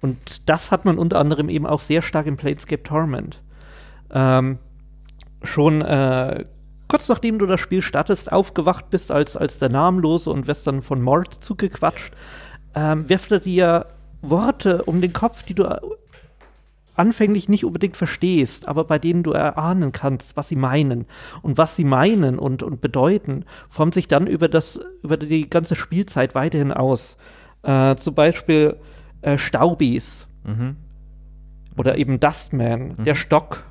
Und das hat man unter anderem eben auch sehr stark im Planescape Torment. Ähm, schon äh, kurz nachdem du das Spiel startest, aufgewacht bist als, als der Namenlose und wirst dann von Mord zugequatscht, ähm, wirft er dir Worte um den Kopf, die du äh, anfänglich nicht unbedingt verstehst, aber bei denen du erahnen kannst, was sie meinen. Und was sie meinen und, und bedeuten, formt sich dann über, das, über die ganze Spielzeit weiterhin aus. Äh, zum Beispiel äh, Staubis Mhm. oder eben Dustman, der Stock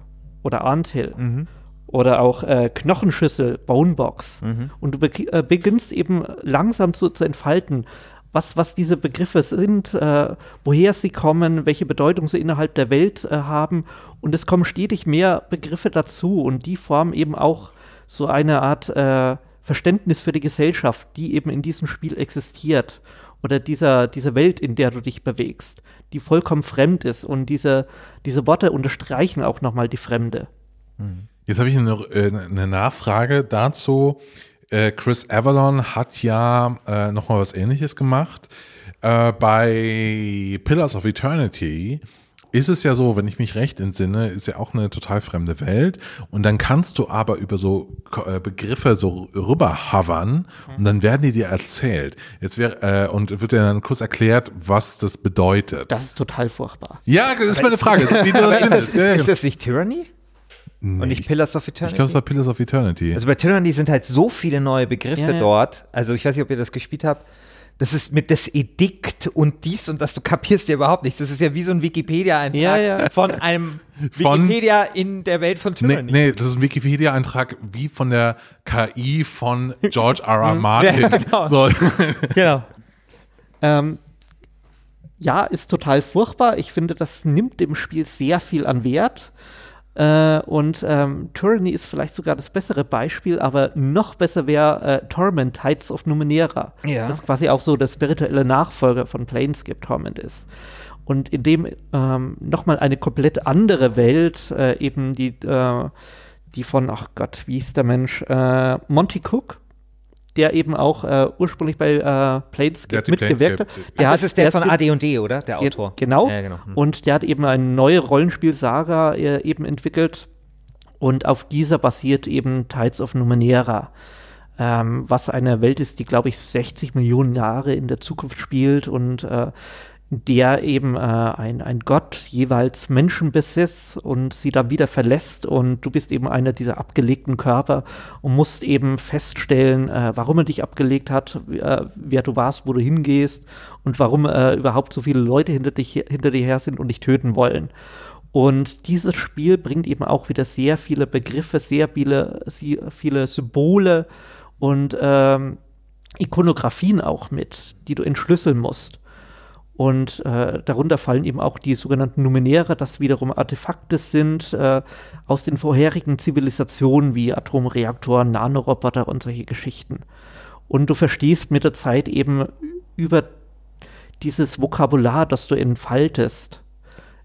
oder Anthill Mhm. Oder auch äh, Knochenschüssel, Bonebox. Mhm. Und du beg- äh, beginnst eben langsam zu, zu entfalten, was, was diese Begriffe sind, äh, woher sie kommen, welche Bedeutung sie innerhalb der Welt äh, haben. Und es kommen stetig mehr Begriffe dazu und die formen eben auch so eine Art äh, Verständnis für die Gesellschaft, die eben in diesem Spiel existiert. Oder dieser, diese Welt, in der du dich bewegst, die vollkommen fremd ist. Und diese, diese Worte unterstreichen auch nochmal die Fremde. Jetzt habe ich eine, äh, eine Nachfrage dazu. Äh, Chris Avalon hat ja äh, nochmal was ähnliches gemacht. Äh, bei Pillars of Eternity ist es ja so, wenn ich mich recht entsinne, ist ja auch eine total fremde Welt. Und dann kannst du aber über so Begriffe so rüber hovern und dann werden die dir erzählt. Jetzt wäre, äh, und wird dir dann kurz erklärt, was das bedeutet. Das ist total furchtbar. ja, das ist meine Frage. Wie du das Ist das, findest. ist, ja, ist das nicht Tyranny? Nee, Und nicht ich Pillars of ich Eternity? glaube, es war Pillars of Eternity. Also bei Tyranny sind halt so viele neue Begriffe Ja, ja. dort. Also ich weiß nicht, ob ihr das gespielt habt. Das ist mit das Edikt und dies und das, du kapierst ja überhaupt nichts. Das ist ja wie so ein Wikipedia-Eintrag Ja, ja. von einem Von- Wikipedia in der Welt von Nee, Tyranny. nee, das ist ein Wikipedia-Eintrag wie von der KI von George R. R. Martin. Ja, genau. so. Genau. Ähm, ja, ist total furchtbar. Ich finde, das nimmt dem Spiel sehr viel an Wert. Äh, und ähm, Tyranny ist vielleicht sogar das bessere Beispiel, aber noch besser wäre äh, Torment, Tides of Numenera. Ja. Das quasi auch so der spirituelle Nachfolger von Planescape Torment ist. Und in dem ähm, nochmal eine komplett andere Welt, äh, eben die, äh, die von, ach Gott, wie hieß der Mensch, äh, Monty Cook, der eben auch äh, ursprünglich bei äh, Der Planescape mitgewirkt hat. Der das hat- ist der hat von AD&D, oder? Der Autor. Genau. Ja, genau. Hm. Und der hat eben eine neue Rollenspielsaga äh, eben entwickelt. Und auf dieser basiert eben Tides of Numenera. Ähm, was eine Welt ist, die, glaube ich, 60 Millionen Jahre in der Zukunft spielt und äh, der eben äh, ein, ein Gott jeweils Menschen besitzt und sie dann wieder verlässt und du bist eben einer dieser abgelegten Körper und musst eben feststellen, äh, warum er dich abgelegt hat, äh, wer du warst, wo du hingehst und warum äh, überhaupt so viele Leute hinter, dich, hinter dir her sind und dich töten wollen. Und dieses Spiel bringt eben auch wieder sehr viele Begriffe, sehr viele, sehr viele Symbole und ähm, Ikonografien auch mit, die du entschlüsseln musst. Und äh, darunter fallen eben auch die sogenannten Numenäre, das wiederum Artefakte sind äh, aus den vorherigen Zivilisationen wie Atomreaktoren, Nanoroboter und solche Geschichten. Und du verstehst mit der Zeit eben über dieses Vokabular, das du entfaltest,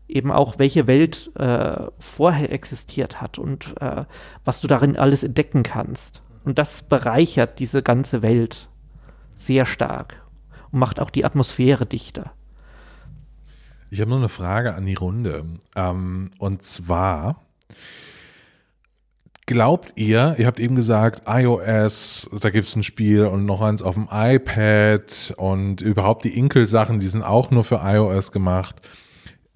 eben auch, welche Welt äh, vorher existiert hat und äh, was du darin alles entdecken kannst. Und das bereichert diese ganze Welt sehr stark und macht auch die Atmosphäre dichter. Ich habe nur eine Frage an die Runde. Ähm, und zwar, glaubt ihr, ihr habt eben gesagt, iOS, da gibt es ein Spiel und noch eins auf dem iPad und überhaupt die Inkel-Sachen, die sind auch nur für iOS gemacht.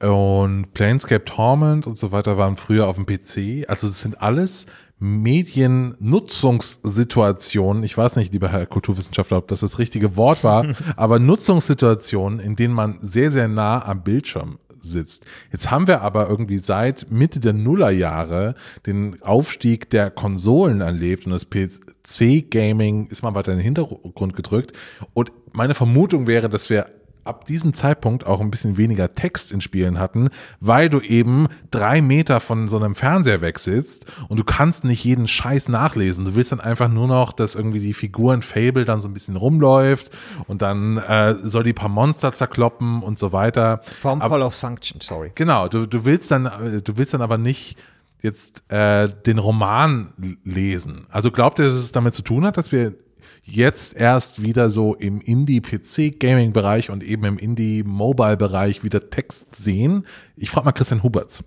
Und Planescape Torment und so weiter waren früher auf dem PC. Also es sind alles Mediennutzungssituationen. Ich weiß nicht, lieber Herr Kulturwissenschaftler, ob das das richtige Wort war, aber Nutzungssituationen, in denen man sehr, sehr nah am Bildschirm sitzt. Jetzt haben wir aber irgendwie seit Mitte der Nullerjahre den Aufstieg der Konsolen erlebt und das PC-Gaming ist mal weiter in den Hintergrund gedrückt. Und meine Vermutung wäre, dass wir ab diesem Zeitpunkt auch ein bisschen weniger Text in Spielen hatten, weil du eben drei Meter von so einem Fernseher weg sitzt und du kannst nicht jeden Scheiß nachlesen. Du willst dann einfach nur noch, dass irgendwie die Figur in Fable dann so ein bisschen rumläuft und dann äh, soll die paar Monster zerkloppen und so weiter. Form Aber- follows function, sorry. Genau, du, du willst dann, du willst dann aber nicht jetzt äh, den Roman lesen. Also glaubt ihr, dass es damit zu tun hat, dass wir jetzt erst wieder so im Indie-PC-Gaming-Bereich und eben im Indie-Mobile-Bereich wieder Text sehen? Ich frage mal Christian Huberts.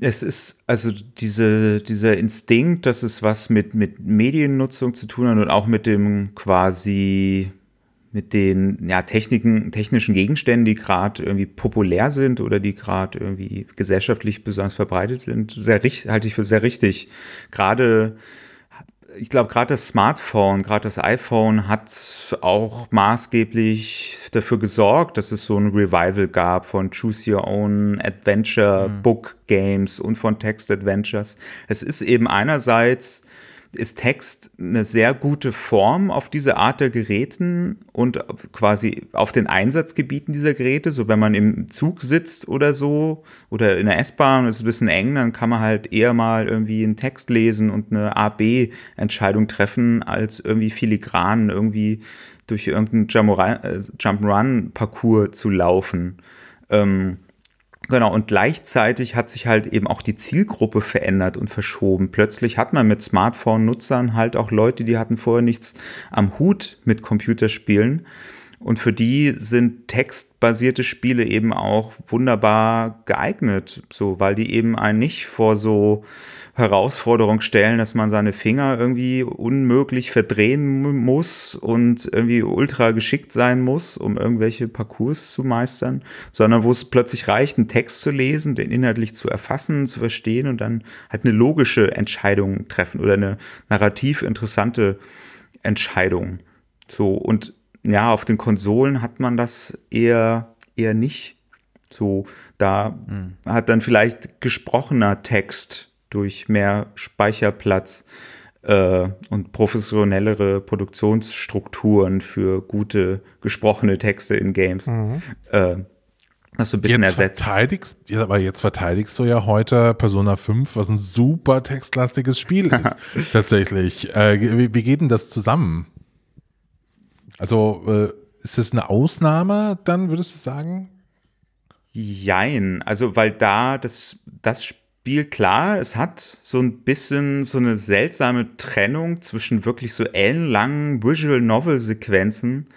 Es ist also diese, dieser Instinkt, dass es was mit, mit Mediennutzung zu tun hat und auch mit dem quasi mit den ja, Techniken, technischen Gegenständen, die gerade irgendwie populär sind oder die gerade irgendwie gesellschaftlich besonders verbreitet sind, sehr halte ich für sehr richtig. Gerade ich glaube, gerade das Smartphone, gerade das iPhone hat auch maßgeblich dafür gesorgt, dass es so ein Revival gab von Choose Your Own Adventure Book Games und von Text Adventures. Es ist eben einerseits ist Text eine sehr gute Form auf diese Art der Geräten und quasi auf den Einsatzgebieten dieser Geräte. So wenn man im Zug sitzt oder so oder in der S-Bahn und es ist ein bisschen eng, dann kann man halt eher mal irgendwie einen Text lesen und eine A-B-Entscheidung treffen, als irgendwie filigran irgendwie durch irgendeinen äh, Jump'n'Run-Parcours zu laufen. Ähm, Genau, und gleichzeitig hat sich halt eben auch die Zielgruppe verändert und verschoben. Plötzlich hat man mit Smartphone-Nutzern halt auch Leute, die hatten vorher nichts am Hut mit Computerspielen. Und für die sind textbasierte Spiele eben auch wunderbar geeignet, so, weil die eben einen nicht vor so Herausforderung stellen, dass man seine Finger irgendwie unmöglich verdrehen mu- muss und irgendwie ultra geschickt sein muss, um irgendwelche Parcours zu meistern, sondern wo es plötzlich reicht, einen Text zu lesen, den inhaltlich zu erfassen, zu verstehen und dann halt eine logische Entscheidung treffen oder eine narrativ interessante Entscheidung. So, und ja, auf den Konsolen hat man das eher, eher nicht. So, da hat dann vielleicht gesprochener Text durch mehr Speicherplatz äh, und professionellere Produktionsstrukturen für gute gesprochene Texte in Games äh, das so ein bisschen Jetzt ersetzt. verteidigst, ja, aber jetzt verteidigst du ja heute Persona 5, was ein super textlastiges Spiel ist. tatsächlich. Äh, wie, wie geht denn das zusammen? Also, äh, ist das eine Ausnahme dann, würdest du sagen? Jein, also weil da das, das Spiel klar, es hat so ein bisschen so eine seltsame Trennung zwischen wirklich so ellenlangen Visual Novel Sequenzen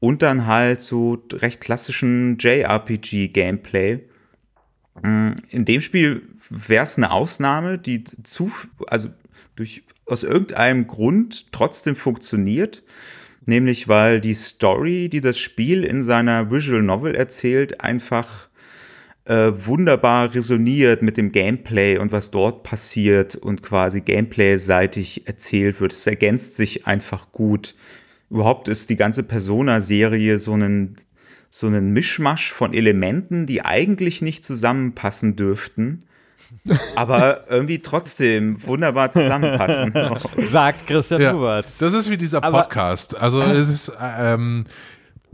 und dann halt so recht klassischen JRPG Gameplay. Mm, In dem Spiel wäre es eine Ausnahme, die zu, also durch, aus irgendeinem Grund trotzdem funktioniert. Nämlich weil die Story, die das Spiel in seiner Visual Novel erzählt, einfach äh, wunderbar resoniert mit dem Gameplay und was dort passiert und quasi Gameplay-seitig erzählt wird. Es ergänzt sich einfach gut. Überhaupt ist die ganze Persona-Serie so ein, so ein Mischmasch von Elementen, die eigentlich nicht zusammenpassen dürften, aber irgendwie trotzdem wunderbar zusammenpassen. Sagt Christian Ja, Hubert. das ist wie dieser Aber- Podcast. Also es ist, ähm,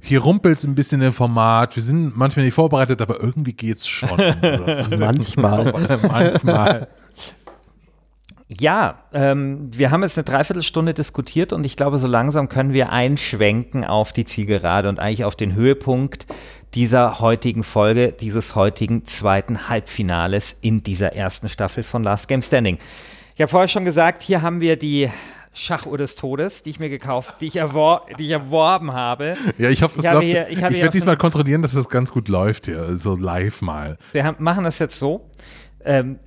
hier rumpelt es ein bisschen im Format. Wir sind manchmal nicht vorbereitet, aber irgendwie geht's schon. oder so. Manchmal. manchmal. Ja, ähm, wir haben jetzt eine Dreiviertelstunde diskutiert und ich glaube, so langsam können wir einschwenken auf die Zielgerade und eigentlich auf den Höhepunkt dieser heutigen Folge, dieses heutigen zweiten Halbfinales in dieser ersten Staffel von Last Game Standing. Ich habe vorher schon gesagt, hier haben wir die Schachuhr des Todes, die ich mir gekauft, die ich, erwor die ich erworben habe. Ja, ich hoffe, das Ich habe läuft. hier- ich ich werde diesmal kontrollieren, dass das ganz gut läuft hier, so live mal. Wir haben, machen das jetzt so. Ähm,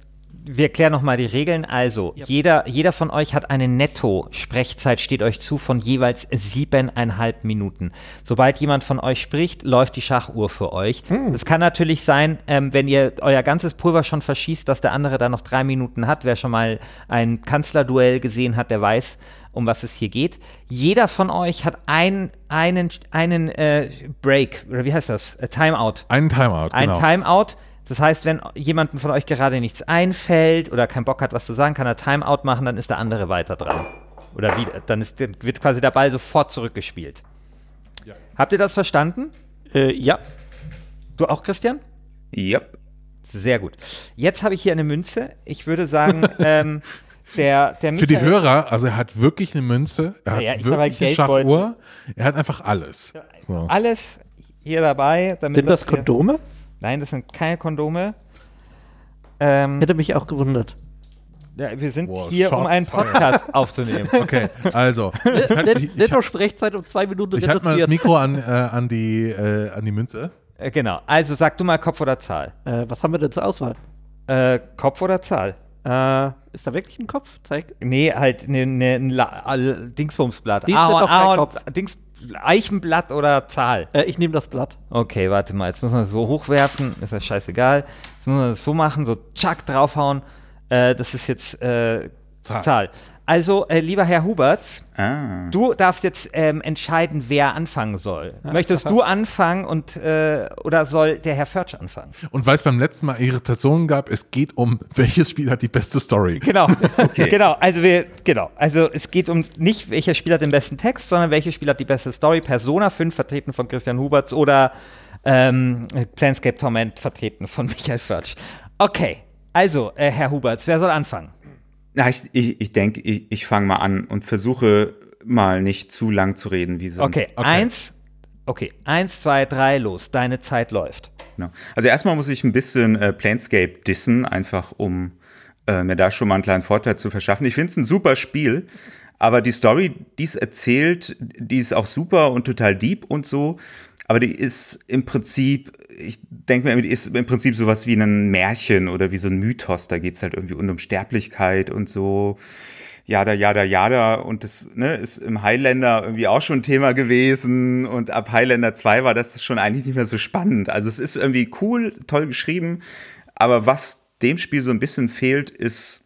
wir klären nochmal die Regeln. Also, jeder, jeder von euch hat eine Netto-Sprechzeit, steht euch zu, von jeweils siebeneinhalb Minuten. Sobald jemand von euch spricht, läuft die Schachuhr für euch. Es kann natürlich sein, ähm, wenn ihr euer ganzes Pulver schon verschießt, dass der andere da noch drei Minuten hat. Wer schon mal ein Kanzlerduell gesehen hat, der weiß, um was es hier geht. Jeder von euch hat ein, einen, einen äh, Break, oder wie heißt das? Äh, Timeout. Einen Timeout, Ein genau. Timeout. Das heißt, wenn jemandem von euch gerade nichts einfällt oder keinen Bock hat, was zu sagen, kann er Timeout machen, dann ist der andere weiter dran. Oder wie, dann ist, wird quasi der Ball sofort zurückgespielt. Habt ihr das verstanden? Äh, ja. Du auch, Christian? Yep. Sehr gut. Jetzt habe ich hier eine Münze. Ich würde sagen, ähm, der, der Für die Hörer, also er hat wirklich eine Münze, er hat Ja, wirklich eine Geldbeutel. Schachuhr, er hat einfach alles. So. alles hier dabei. Damit Sind das hier- Kondome? Nein, das sind keine Kondome. Ähm, Hätte mich auch gewundert. ja, wir sind Boah, hier, um Shots einen. Podcast aufzunehmen. Okay, also, ich, halt- ich, ich, Netto Sprechzeit um zwei Minuten ich halte mal das reduziert. Mikro an, äh, an, die, äh, an die Münze. Äh, genau. Also sag du mal Kopf oder Zahl. Äh, was haben wir denn zur Auswahl? Äh, Kopf oder Zahl? Äh, ist da wirklich ein Kopf? Zeig. Nee, halt ne, ne, ein La- Al- Dingsbumsblatt. Die sind Ahorn, doch kein Ahorn, Kopf. Dings, Eichenblatt oder Zahl? Äh, ich nehme das Blatt. Okay, warte mal. Jetzt müssen wir das so hochwerfen. Ist ja scheißegal. Jetzt müssen wir das so machen, so tschack draufhauen. Äh, das ist jetzt äh, Zahl. Zahl. Also, äh, lieber Herr Huberts, Ah. du darfst jetzt ähm, entscheiden, wer anfangen soll. Ja, Möchtest du anfangen und äh, oder soll der Herr Förtsch anfangen? Und weil es beim letzten Mal Irritationen gab, es geht um, welches Spiel hat die beste Story. Genau, genau. Also wir, genau. Also es geht um nicht, welcher Spiel hat den besten Text, sondern welcher Spiel hat die beste Story. Persona 5 vertreten von Christian Huberts oder ähm, Planescape Torment vertreten von Michael Förtsch. Okay, also äh, Herr Huberts, wer soll anfangen? Na, ich ich, ich denke, ich, ich fange mal an und versuche mal nicht zu lang zu reden, wie sonst. Okay, eins, okay, eins, zwei, drei, los. Deine Zeit läuft. Genau. Also erstmal muss ich ein bisschen äh, Planescape dissen, einfach um äh, mir da schon mal einen kleinen Vorteil zu verschaffen. Ich finde es ein super Spiel, aber die Story, die es erzählt, die ist auch super und total deep und so. Aber die ist im Prinzip, ich denke mir, die ist im Prinzip sowas wie ein Märchen oder wie so ein Mythos. Da geht es halt irgendwie um Unsterblichkeit und so. Jada, jada, jada. Und das ne, ist im Highlander irgendwie auch schon Thema gewesen. Und ab Highlander 2 war das schon eigentlich nicht mehr so spannend. Also es ist irgendwie cool, toll geschrieben. Aber was dem Spiel so ein bisschen fehlt, ist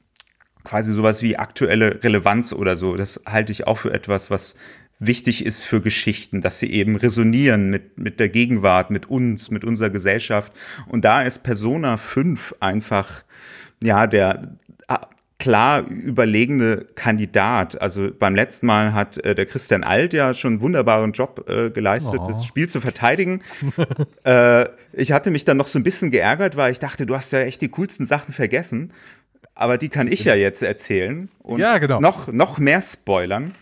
quasi sowas wie aktuelle Relevanz oder so. Das halte ich auch für etwas, was wichtig ist für Geschichten, dass sie eben resonieren mit, mit der Gegenwart, mit uns, mit unserer Gesellschaft. Und da ist Persona 5 einfach, ja, der klar überlegene Kandidat. Also beim letzten Mal hat äh, der Christian Alt ja schon einen wunderbaren Job äh, geleistet, Oh. das Spiel zu verteidigen. äh, ich hatte mich dann noch so ein bisschen geärgert, weil ich dachte, du hast ja echt die coolsten Sachen vergessen. Aber die kann ich ja jetzt erzählen und Ja, genau. noch, noch mehr spoilern.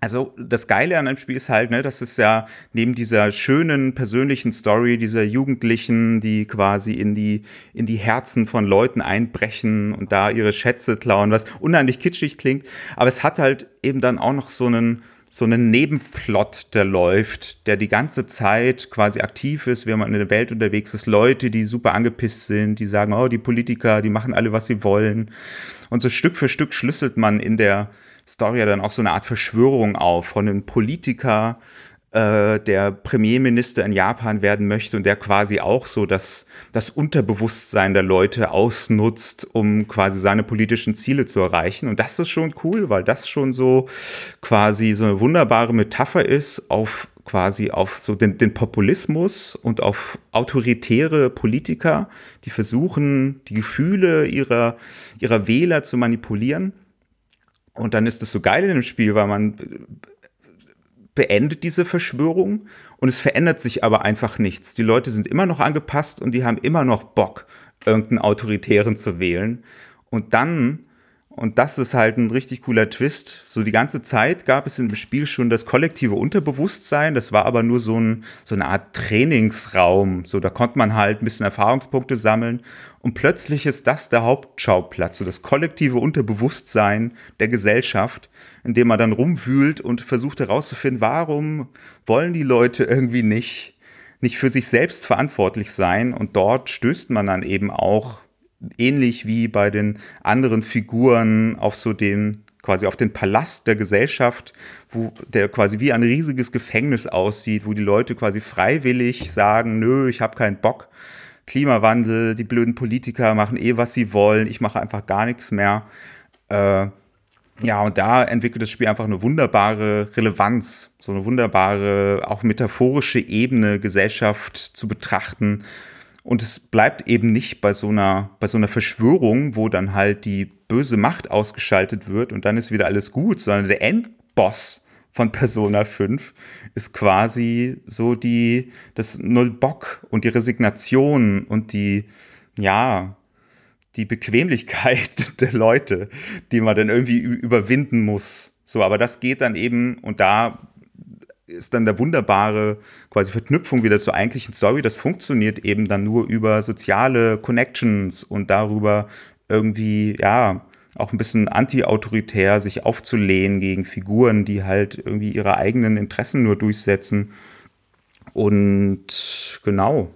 Also das Geile an einem Spiel ist halt, ne, dass es ja neben dieser schönen persönlichen Story dieser Jugendlichen, die quasi in die in die Herzen von Leuten einbrechen und da ihre Schätze klauen, was unheimlich kitschig klingt, aber es hat halt eben dann auch noch so einen so einen Nebenplot, der läuft, der die ganze Zeit quasi aktiv ist, wenn man in der Welt unterwegs ist, Leute, die super angepisst sind, die sagen, oh, die Politiker, die machen alle, was sie wollen. Und so Stück für Stück schlüsselt man in der Story ja dann auch so eine Art Verschwörung auf von einem Politiker, äh, der Premierminister in Japan werden möchte und der quasi auch so das, das Unterbewusstsein der Leute ausnutzt, um quasi seine politischen Ziele zu erreichen. Und das ist schon cool, weil das schon so quasi so eine wunderbare Metapher ist auf quasi auf so den, den Populismus und auf autoritäre Politiker, die versuchen, die Gefühle ihrer, ihrer Wähler zu manipulieren. Und dann ist es so geil in dem Spiel, weil man beendet diese Verschwörung und es verändert sich aber einfach nichts. Die Leute sind immer noch angepasst und die haben immer noch Bock, irgendeinen Autoritären zu wählen. Und dann, und das ist halt ein richtig cooler Twist, so die ganze Zeit gab es dem Spiel schon das kollektive Unterbewusstsein, das war aber nur so, ein, so eine Art Trainingsraum, so da konnte man halt ein bisschen Erfahrungspunkte sammeln. Und plötzlich ist das der Hauptschauplatz, so das kollektive Unterbewusstsein der Gesellschaft, in dem man dann rumwühlt und versucht herauszufinden, warum wollen die Leute irgendwie nicht, nicht für sich selbst verantwortlich sein. Und dort stößt man dann eben auch, ähnlich wie bei den anderen Figuren, auf so den, quasi auf den Palast der Gesellschaft, wo der quasi wie ein riesiges Gefängnis aussieht, wo die Leute quasi freiwillig sagen, nö, ich habe keinen Bock. Klimawandel, die blöden Politiker machen eh, was sie wollen, ich mache einfach gar nichts mehr. Äh, ja, und da entwickelt das Spiel einfach eine wunderbare Relevanz, so eine wunderbare, auch metaphorische Ebene, Gesellschaft zu betrachten. Und es bleibt eben nicht bei so einer, bei so einer Verschwörung, wo dann halt die böse Macht ausgeschaltet wird und dann ist wieder alles gut, sondern der Endboss von Persona 5 ist quasi so die, das Null-Bock und die Resignation und die, ja, die Bequemlichkeit der Leute, die man dann irgendwie überwinden muss. So, aber das geht dann eben, und da ist dann der wunderbare quasi Verknüpfung wieder zur eigentlichen Story. Das funktioniert eben dann nur über soziale Connections und darüber irgendwie, ja, auch ein bisschen anti-autoritär sich aufzulehnen gegen Figuren, die halt irgendwie ihre eigenen Interessen nur durchsetzen. Und genau,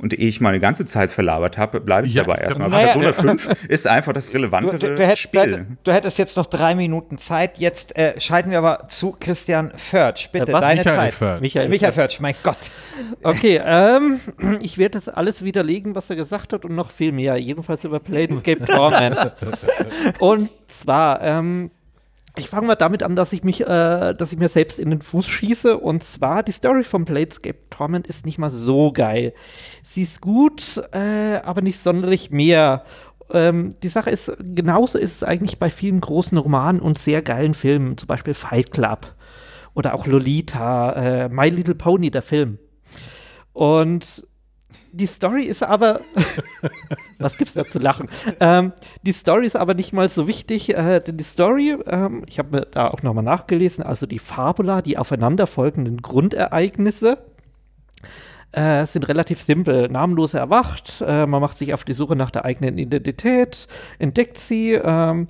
und ehe ich meine ganze Zeit verlabert habe, bleibe ich ja, dabei erstmal. Naja, Persona 5 ist einfach das relevantere du, du, hätt, Spiel. Du, hättest jetzt noch drei Minuten Zeit. Jetzt äh, scheiden wir aber zu Christian Förtsch. Bitte, äh, deine Michael Zeit. Förtsch. Michael, Michael Förtsch, mein Gott. Okay, ähm, ich werde das alles widerlegen, was er gesagt hat und noch viel mehr. Jedenfalls über Planescape Torment. und zwar, ähm, ich fange mal damit an, dass ich mich, äh, dass ich mir selbst in den Fuß schieße. Und zwar die Story von Bladescape Torment ist nicht mal so geil. Sie ist gut, äh, aber nicht sonderlich mehr. Ähm, die Sache ist, genauso ist es eigentlich bei vielen großen Romanen und sehr geilen Filmen, zum Beispiel Fight Club oder auch Lolita, äh, My Little Pony, der Film. Und die Story ist aber, was gibt's da zu lachen? Ähm, die Story ist aber nicht mal so wichtig, äh, denn die Story, ähm, ich habe mir da auch nochmal nachgelesen, also die Fabula, die aufeinanderfolgenden Grundereignisse, äh, sind relativ simpel. Namenlose erwacht, äh, man macht sich auf die Suche nach der eigenen Identität, entdeckt sie, ähm,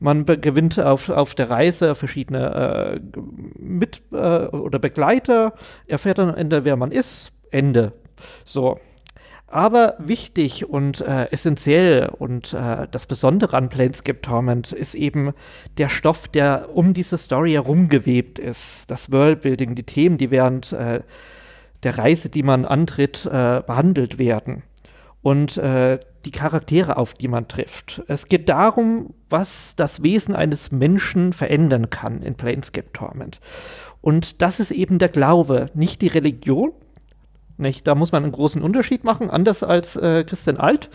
man gewinnt auf, auf der Reise verschiedene äh, Mit- äh, oder Begleiter, erfährt dann am Ende, wer man ist, Ende. So. Aber wichtig und äh, essentiell und äh, das Besondere an Planescape Torment ist eben der Stoff, der um diese Story herumgewebt ist. Das Worldbuilding, die Themen, die während äh, der Reise, die man antritt, äh, behandelt werden. Und äh, die Charaktere, auf die man trifft. Es geht darum, was das Wesen eines Menschen verändern kann in Planescape Torment. Und das ist eben der Glaube, nicht die Religion, nicht? Da muss man einen großen Unterschied machen, anders als äh, Christian Alt.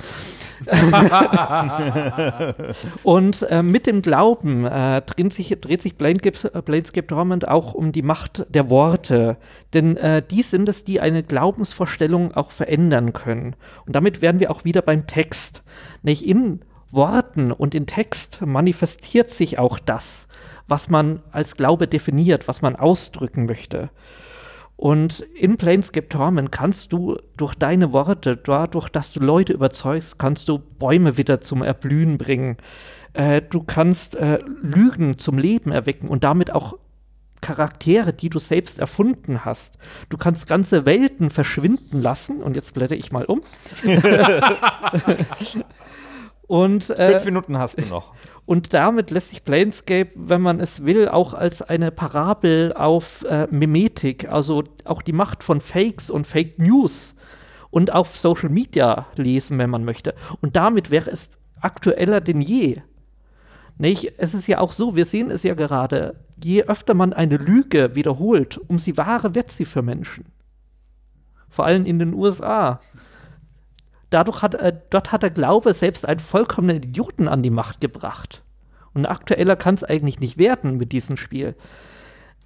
und äh, mit dem Glauben äh, dreht sich, dreht sich Planescape, Planescape Torment auch um die Macht der Worte. Denn äh, die sind es, die eine Glaubensvorstellung auch verändern können. Und damit wären wir auch wieder beim Text. Nicht? In Worten und in Text manifestiert sich auch das, was man als Glaube definiert, was man ausdrücken möchte. Und in Planescape Torment kannst du durch deine Worte, dadurch, dass du Leute überzeugst, kannst du Bäume wieder zum Erblühen bringen. Äh, du kannst äh, Lügen zum Leben erwecken und damit auch Charaktere, die du selbst erfunden hast. Du kannst ganze Welten verschwinden lassen. Und jetzt blätter ich mal um. und äh, fünf Minuten hast du noch. Und damit lässt sich Planescape, wenn man es will, auch als eine Parabel auf äh, Mimetik, also auch die Macht von Fakes und Fake News und auf Social Media lesen, wenn man möchte. Und damit wäre es aktueller denn je. Nicht? Es ist ja auch so, wir sehen es ja gerade, je öfter man eine Lüge wiederholt, umso wahrer wird sie für Menschen. Vor allem in den USA. Dadurch hat, äh, dort hat der Glaube selbst einen vollkommenen Idioten an die Macht gebracht. Und aktueller kann es eigentlich nicht werden mit diesem Spiel.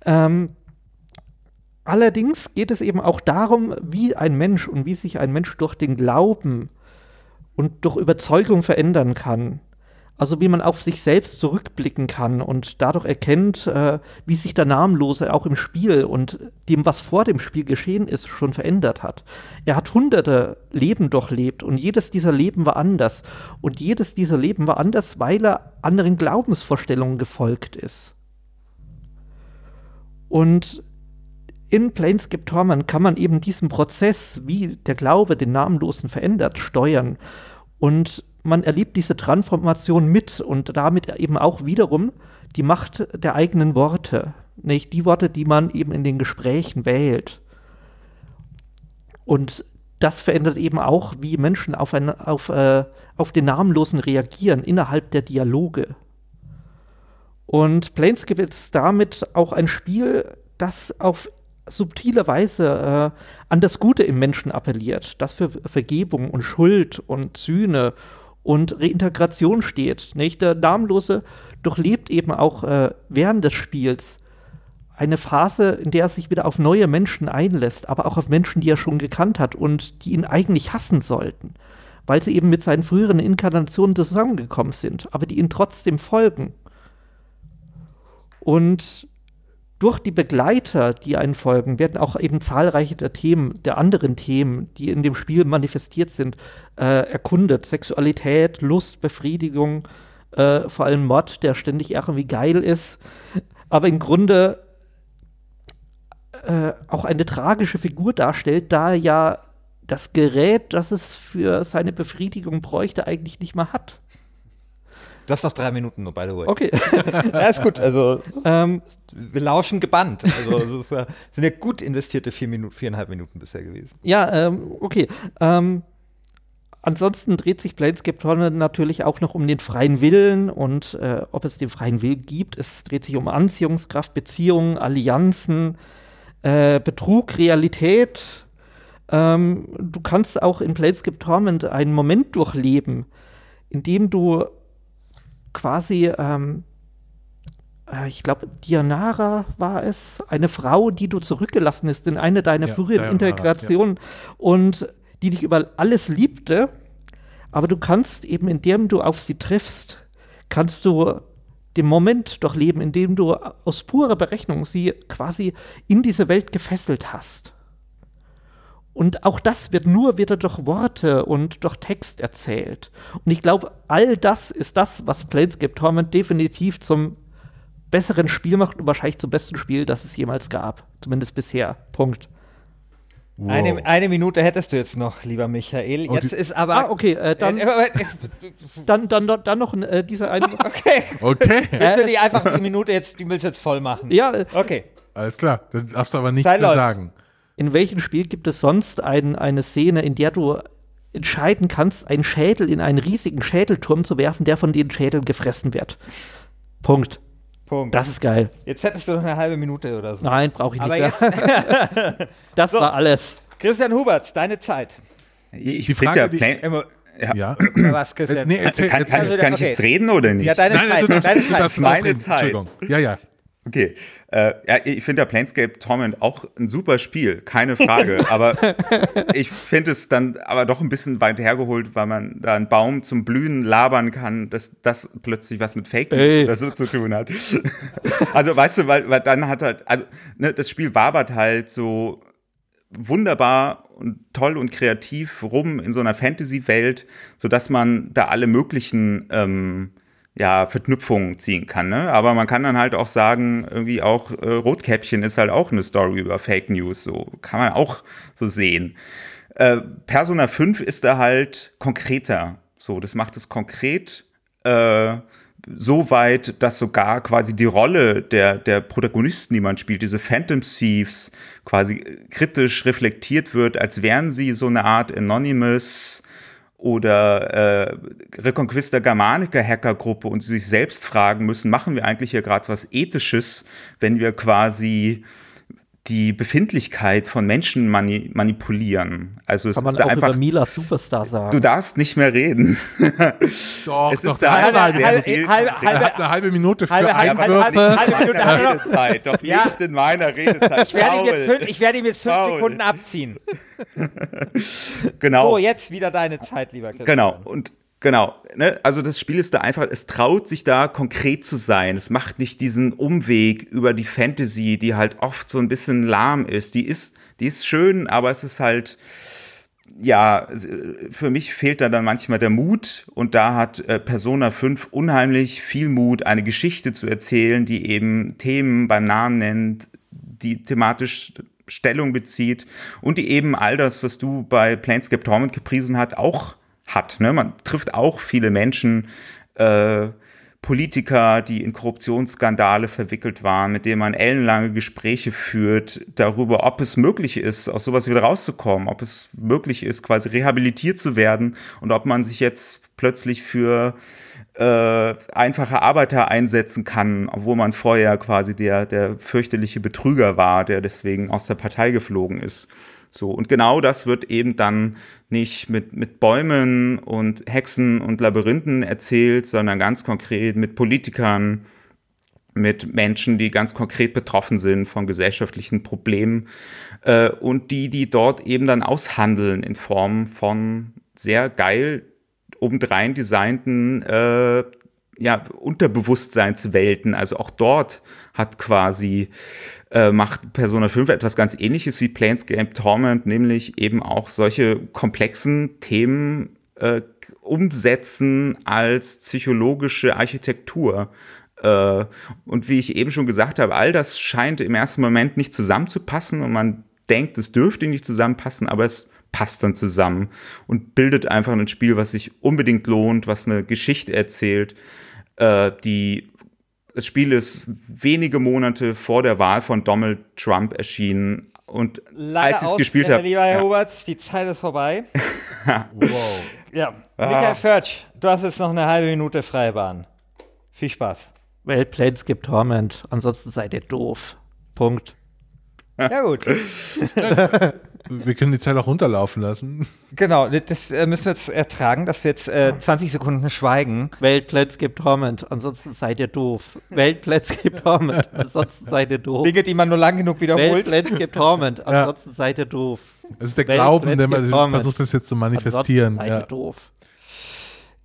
Ähm, allerdings geht es eben auch darum, wie ein Mensch und wie sich ein Mensch durch den Glauben und durch Überzeugung verändern kann. Also wie man auf sich selbst zurückblicken kann und dadurch erkennt, äh, wie sich der Namenlose auch im Spiel und dem, was vor dem Spiel geschehen ist, schon verändert hat. Er hat hunderte Leben durchlebt und jedes dieser Leben war anders. Und jedes dieser Leben war anders, weil er anderen Glaubensvorstellungen gefolgt ist. Und in Planescape Torment kann man eben diesen Prozess, wie der Glaube den Namenlosen verändert, steuern. Und man erlebt diese Transformation mit und damit eben auch wiederum die Macht der eigenen Worte. Nicht die Worte, die man eben in den Gesprächen wählt. Und das verändert eben auch, wie Menschen auf, ein, auf, äh, auf den Namenlosen reagieren innerhalb der Dialoge. Und Planescape ist damit auch ein Spiel, das auf subtile Weise äh, an das Gute im Menschen appelliert, das für Vergebung und Schuld und Sühne und Reintegration steht. Nicht? Der Namenlose durchlebt eben auch äh, während des Spiels eine Phase, in der er sich wieder auf neue Menschen einlässt, aber auch auf Menschen, die er schon gekannt hat und die ihn eigentlich hassen sollten, weil sie eben mit seinen früheren Inkarnationen zusammengekommen sind, aber die ihm trotzdem folgen. Und durch die Begleiter, die einen folgen, werden auch eben zahlreiche der Themen, der anderen Themen, die in dem Spiel manifestiert sind, äh, erkundet. Sexualität, Lust, Befriedigung, äh, vor allem Mod, der ständig irgendwie geil ist, aber im Grunde äh, auch eine tragische Figur darstellt, da er ja das Gerät, das es für seine Befriedigung bräuchte, eigentlich nicht mehr hat. Du hast noch drei Minuten, by the way. Okay. ja, ist gut. Also, ähm, wir lauschen gebannt. Also, es sind ja gut investierte vier Minuten, viereinhalb Minuten bisher gewesen. Ja, ähm, okay. Ähm, ansonsten dreht sich Planescape Torment natürlich auch noch um den freien Willen und äh, ob es den freien Willen gibt. Es dreht sich um Anziehungskraft, Beziehungen, Allianzen, äh, Betrug, Realität. Ähm, du kannst auch in Planescape Torment einen Moment durchleben, in dem du quasi, ähm, äh, ich glaube, Dianara war es, eine Frau, die du zurückgelassen hast in eine deiner ja, früheren Integrationen ja. und die dich über alles liebte. Aber du kannst eben, indem du auf sie triffst, kannst du den Moment doch leben, in dem du aus purer Berechnung sie quasi in diese Welt gefesselt hast. Und auch das wird nur wieder durch Worte und durch Text erzählt. Und ich glaube, all das ist das, was Planescape Torment definitiv zum besseren Spiel macht und wahrscheinlich zum besten Spiel, das es jemals gab. Zumindest bisher. Punkt. Wow. Eine, eine, Minute hättest du jetzt noch, lieber Michael. Oh, jetzt ist aber. Ah, okay, äh, dann, äh, dann, dann, dann, dann noch äh, dieser eine. okay. Okay. Willst du die einfach die Minute jetzt, die willst jetzt voll machen? Ja. Äh, okay. Alles klar, dann darfst du aber nicht mehr sagen. In welchem Spiel gibt es sonst ein, eine Szene, in der du entscheiden kannst, einen Schädel in einen riesigen Schädelturm zu werfen, der von den Schädeln gefressen wird? Punkt. Punkt. Das ist geil. Jetzt hättest du noch eine halbe Minute oder so. Nein, brauche ich nicht. Aber mehr. jetzt. das so. war alles. Christian Huberts, deine Zeit. Ich die Frage, die, immer, ja. ja. Was, Christian? Nee, erzähl, kann, kann, kann okay. ich jetzt reden oder nicht? Ja, deine Nein, Zeit. Du deine du Zeit. Meine Zeit. Ja, ja. Okay. Äh, ja, ich finde ja Planescape Torment auch ein super Spiel, keine Frage. aber ich finde es dann aber doch ein bisschen weit hergeholt, weil man da einen Baum zum Blühen labern kann, dass das plötzlich was mit Fake oder so zu tun hat. also weißt du, weil, weil dann hat halt, also ne, das Spiel wabert halt so wunderbar und toll und kreativ rum in so einer Fantasy-Welt, sodass man da alle möglichen ähm, ja, Verknüpfungen ziehen kann. Ne? Aber man kann dann halt auch sagen, irgendwie auch äh, Rotkäppchen ist halt auch eine Story über Fake News. So kann man auch so sehen. Äh, Persona 5 ist da halt konkreter. So, das macht es konkret. Äh, so weit, dass sogar quasi die Rolle der, der Protagonisten, die man spielt, diese Phantom Thieves, quasi kritisch reflektiert wird, als wären sie so eine Art Anonymous oder äh, Reconquista Germanica Hackergruppe und sie sich selbst fragen müssen, machen wir eigentlich hier gerade was Ethisches, wenn wir quasi die Befindlichkeit von Menschen mani manipulieren. Also es Kann man ist auch einfach, über Mila Superstar sagen. Du darfst nicht mehr reden. Doch, es doch, ist da halbe, halbe, halbe, viel halbe, halbe, halbe, eine halbe Minute für halbe, Einwürfe. Halbe, halbe, halbe Minute Redezeit, doch ja. nicht in meiner Redezeit. Ich werde ihm jetzt, fünf, ich werde ihm jetzt fünf. Sekunden abziehen. genau. So, jetzt wieder deine Zeit, lieber Christian. Genau. Und Genau, ne? also das Spiel ist da einfach, es traut sich da konkret zu sein. Es macht nicht diesen Umweg über die Fantasy, die halt oft so ein bisschen lahm ist. Die ist, die ist schön, aber es ist halt, ja, für mich fehlt da dann manchmal der Mut und da hat äh, Persona 5 unheimlich viel Mut, eine Geschichte zu erzählen, die eben Themen beim Namen nennt, die thematisch Stellung bezieht und die eben all das, was du bei Planescape Torment gepriesen hat, auch hat. Ne? Man trifft auch viele Menschen, äh, Politiker, die in Korruptionsskandale verwickelt waren, mit denen man ellenlange Gespräche führt darüber, ob es möglich ist, aus sowas wieder rauszukommen, ob es möglich ist, quasi rehabilitiert zu werden und ob man sich jetzt plötzlich für äh, einfache Arbeiter einsetzen kann, obwohl man vorher quasi der, der fürchterliche Betrüger war, der deswegen aus der Partei geflogen ist. So, und genau das wird eben dann nicht mit, mit Bäumen und Hexen und Labyrinthen erzählt, sondern ganz konkret mit Politikern, mit Menschen, die ganz konkret betroffen sind von gesellschaftlichen Problemen äh, und die, die dort eben dann aushandeln in Form von sehr geil obendrein designten äh, ja, Unterbewusstseinswelten. Also auch dort hat quasi äh, macht Persona 5 etwas ganz ähnliches wie Planescape Torment, nämlich eben auch solche komplexen Themen äh, umsetzen als psychologische Architektur. Äh, und wie ich eben schon gesagt habe, all das scheint im ersten Moment nicht zusammenzupassen und man denkt, es dürfte nicht zusammenpassen, aber es passt dann zusammen und bildet einfach ein Spiel, was sich unbedingt lohnt, was eine Geschichte erzählt, äh, die das Spiel ist wenige Monate vor der Wahl von Donald Trump erschienen. Und Leider als ich es gespielt äh, habe. Lieber Herr Ja, Huberts, die Zeit ist vorbei. Wow. Ja, Ah. Michael Förtsch, du hast jetzt noch eine halbe Minute Freibahn. Viel Spaß. Well, Planescape Torment. Ansonsten seid ihr doof. Punkt. Ja gut, Wir können die Zeit auch runterlaufen lassen. genau, das äh, müssen wir jetzt ertragen, dass wir jetzt äh, 20 Sekunden schweigen. Welt Planescape Torment. Ansonsten seid ihr doof. Welt Planescape Torment. Ansonsten seid ihr doof. Dinge, die man nur lang genug wiederholt. Planescape Torment. Ansonsten seid ihr doof. Es ist der Welt, Glauben, der man versucht, das jetzt zu manifestieren. Ansonsten seid Ja. ihr doof.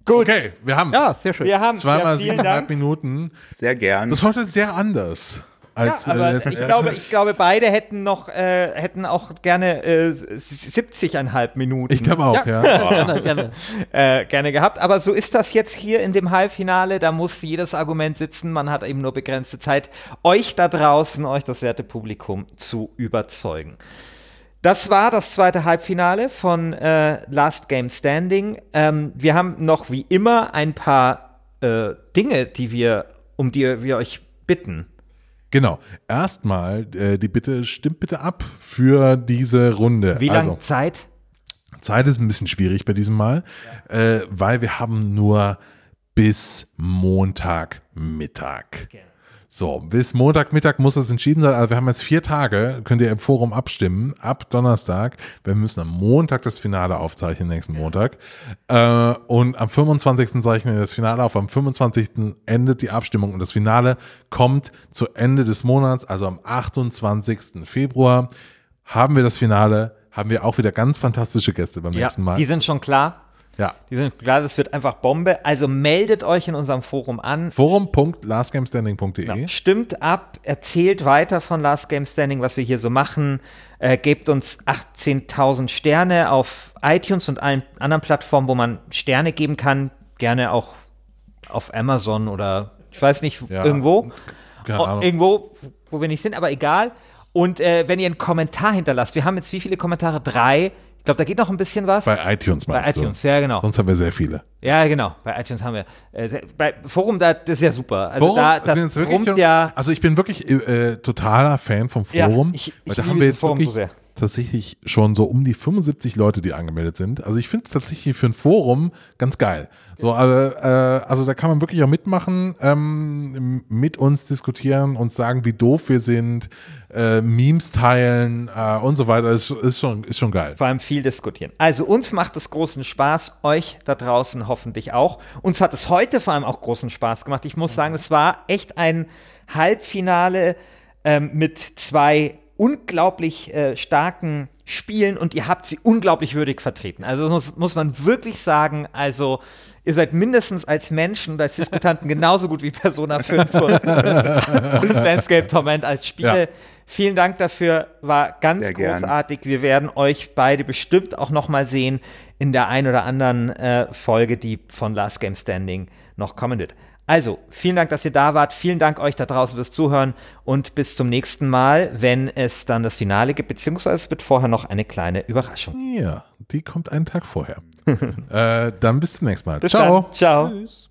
Gut, Okay, wir haben Ja, sehr schön. wir haben zweimal ja, siebeneinhalb. Minuten. Sehr gern. Das ist heute sehr anders. Ja, Als aber letztes- ich glaube, ich glaube, beide hätten noch, äh, hätten auch gerne äh, 70,5 Minuten. Ich glaube auch, ja. Gerne, gerne. äh, gerne gehabt. Aber so ist das jetzt hier in dem Halbfinale. Da muss jedes Argument sitzen. Man hat eben nur begrenzte Zeit, euch da draußen, euch das werte Publikum zu überzeugen. Das war das zweite Halbfinale von äh, Last Game Standing. Ähm, wir haben noch wie immer ein paar äh, Dinge, die wir, um die wir euch bitten. Genau. Erstmal äh, die Bitte, stimmt bitte ab für diese Runde. Wie lange Also, Zeit? Zeit ist ein bisschen schwierig bei diesem Mal, äh, weil wir haben nur bis Montagmittag. So, bis Montagmittag muss es entschieden sein. Also wir haben jetzt vier Tage, könnt ihr im Forum abstimmen, ab Donnerstag. Wir müssen am Montag das Finale aufzeichnen, nächsten Montag. Äh, und am 25. zeichnen wir das Finale auf. Am 25. endet die Abstimmung und das Finale kommt zu Ende des Monats, also am 28. Februar haben wir das Finale, haben wir auch wieder ganz fantastische Gäste beim nächsten Mal. die sind schon klar. Ja. Die sind klar, das wird einfach Bombe. Also meldet euch in unserem Forum an. Forum.lastgamestanding.de Genau. Stimmt ab, erzählt weiter von Last Game Standing, was wir hier so machen. Äh, gebt uns 18.000 Sterne auf iTunes und allen anderen Plattformen, wo man Sterne geben kann. Gerne auch auf Amazon oder ich weiß nicht, Ja, irgendwo. keine Ahnung. irgendwo, wo wir nicht sind, aber egal. Und äh, wenn ihr einen Kommentar hinterlasst, wir haben jetzt wie viele Kommentare? Drei. Ich glaube, da geht noch ein bisschen was. Bei iTunes Bei meinst iTunes, du? ja, genau. Sonst haben wir sehr viele. Ja, genau. Bei iTunes haben wir. Äh, sehr- bei Forum, da, das ist ja super. Also Forum da, das sind wirklich ja. Also ich bin wirklich äh, totaler Fan vom Ja, Forum. ich- weil ich da liebe haben wir das jetzt Forum wirklich so sehr. Tatsächlich schon so um die 75 Leute, die angemeldet sind. Also ich finde es tatsächlich für ein Forum ganz geil. So, aber, äh, also da kann man wirklich auch mitmachen, ähm, mit uns diskutieren, uns sagen, wie doof wir sind, äh, Memes teilen äh, und so weiter. Ist, ist, schon, ist schon geil. vor allem viel diskutieren. Also uns macht es großen Spaß, euch da draußen hoffentlich auch. Uns hat es heute vor allem auch großen Spaß gemacht. Ich muss sagen, es war echt ein Halbfinale ähm, mit zwei unglaublich äh, starken Spielen und ihr habt sie unglaublich würdig vertreten. Also das muss, muss man wirklich sagen. Also ihr seid mindestens als Menschen und als Diskutanten genauso gut wie Persona 5 und Landscape Torment als Spiele. Ja. Vielen Dank dafür, war ganz Sehr gern. großartig. Wir werden euch beide bestimmt auch noch mal sehen in der ein oder anderen äh, Folge, die von Last Game Standing noch kommen wird. Also, vielen Dank, dass ihr da wart. Vielen Dank euch da draußen fürs Zuhören und bis zum nächsten Mal, wenn es dann das Finale gibt, beziehungsweise es wird vorher noch eine kleine Überraschung. Ja, die kommt einen Tag vorher. äh, dann bis zum nächsten Mal. Bis Ciao. dann. Ciao. Tschüss.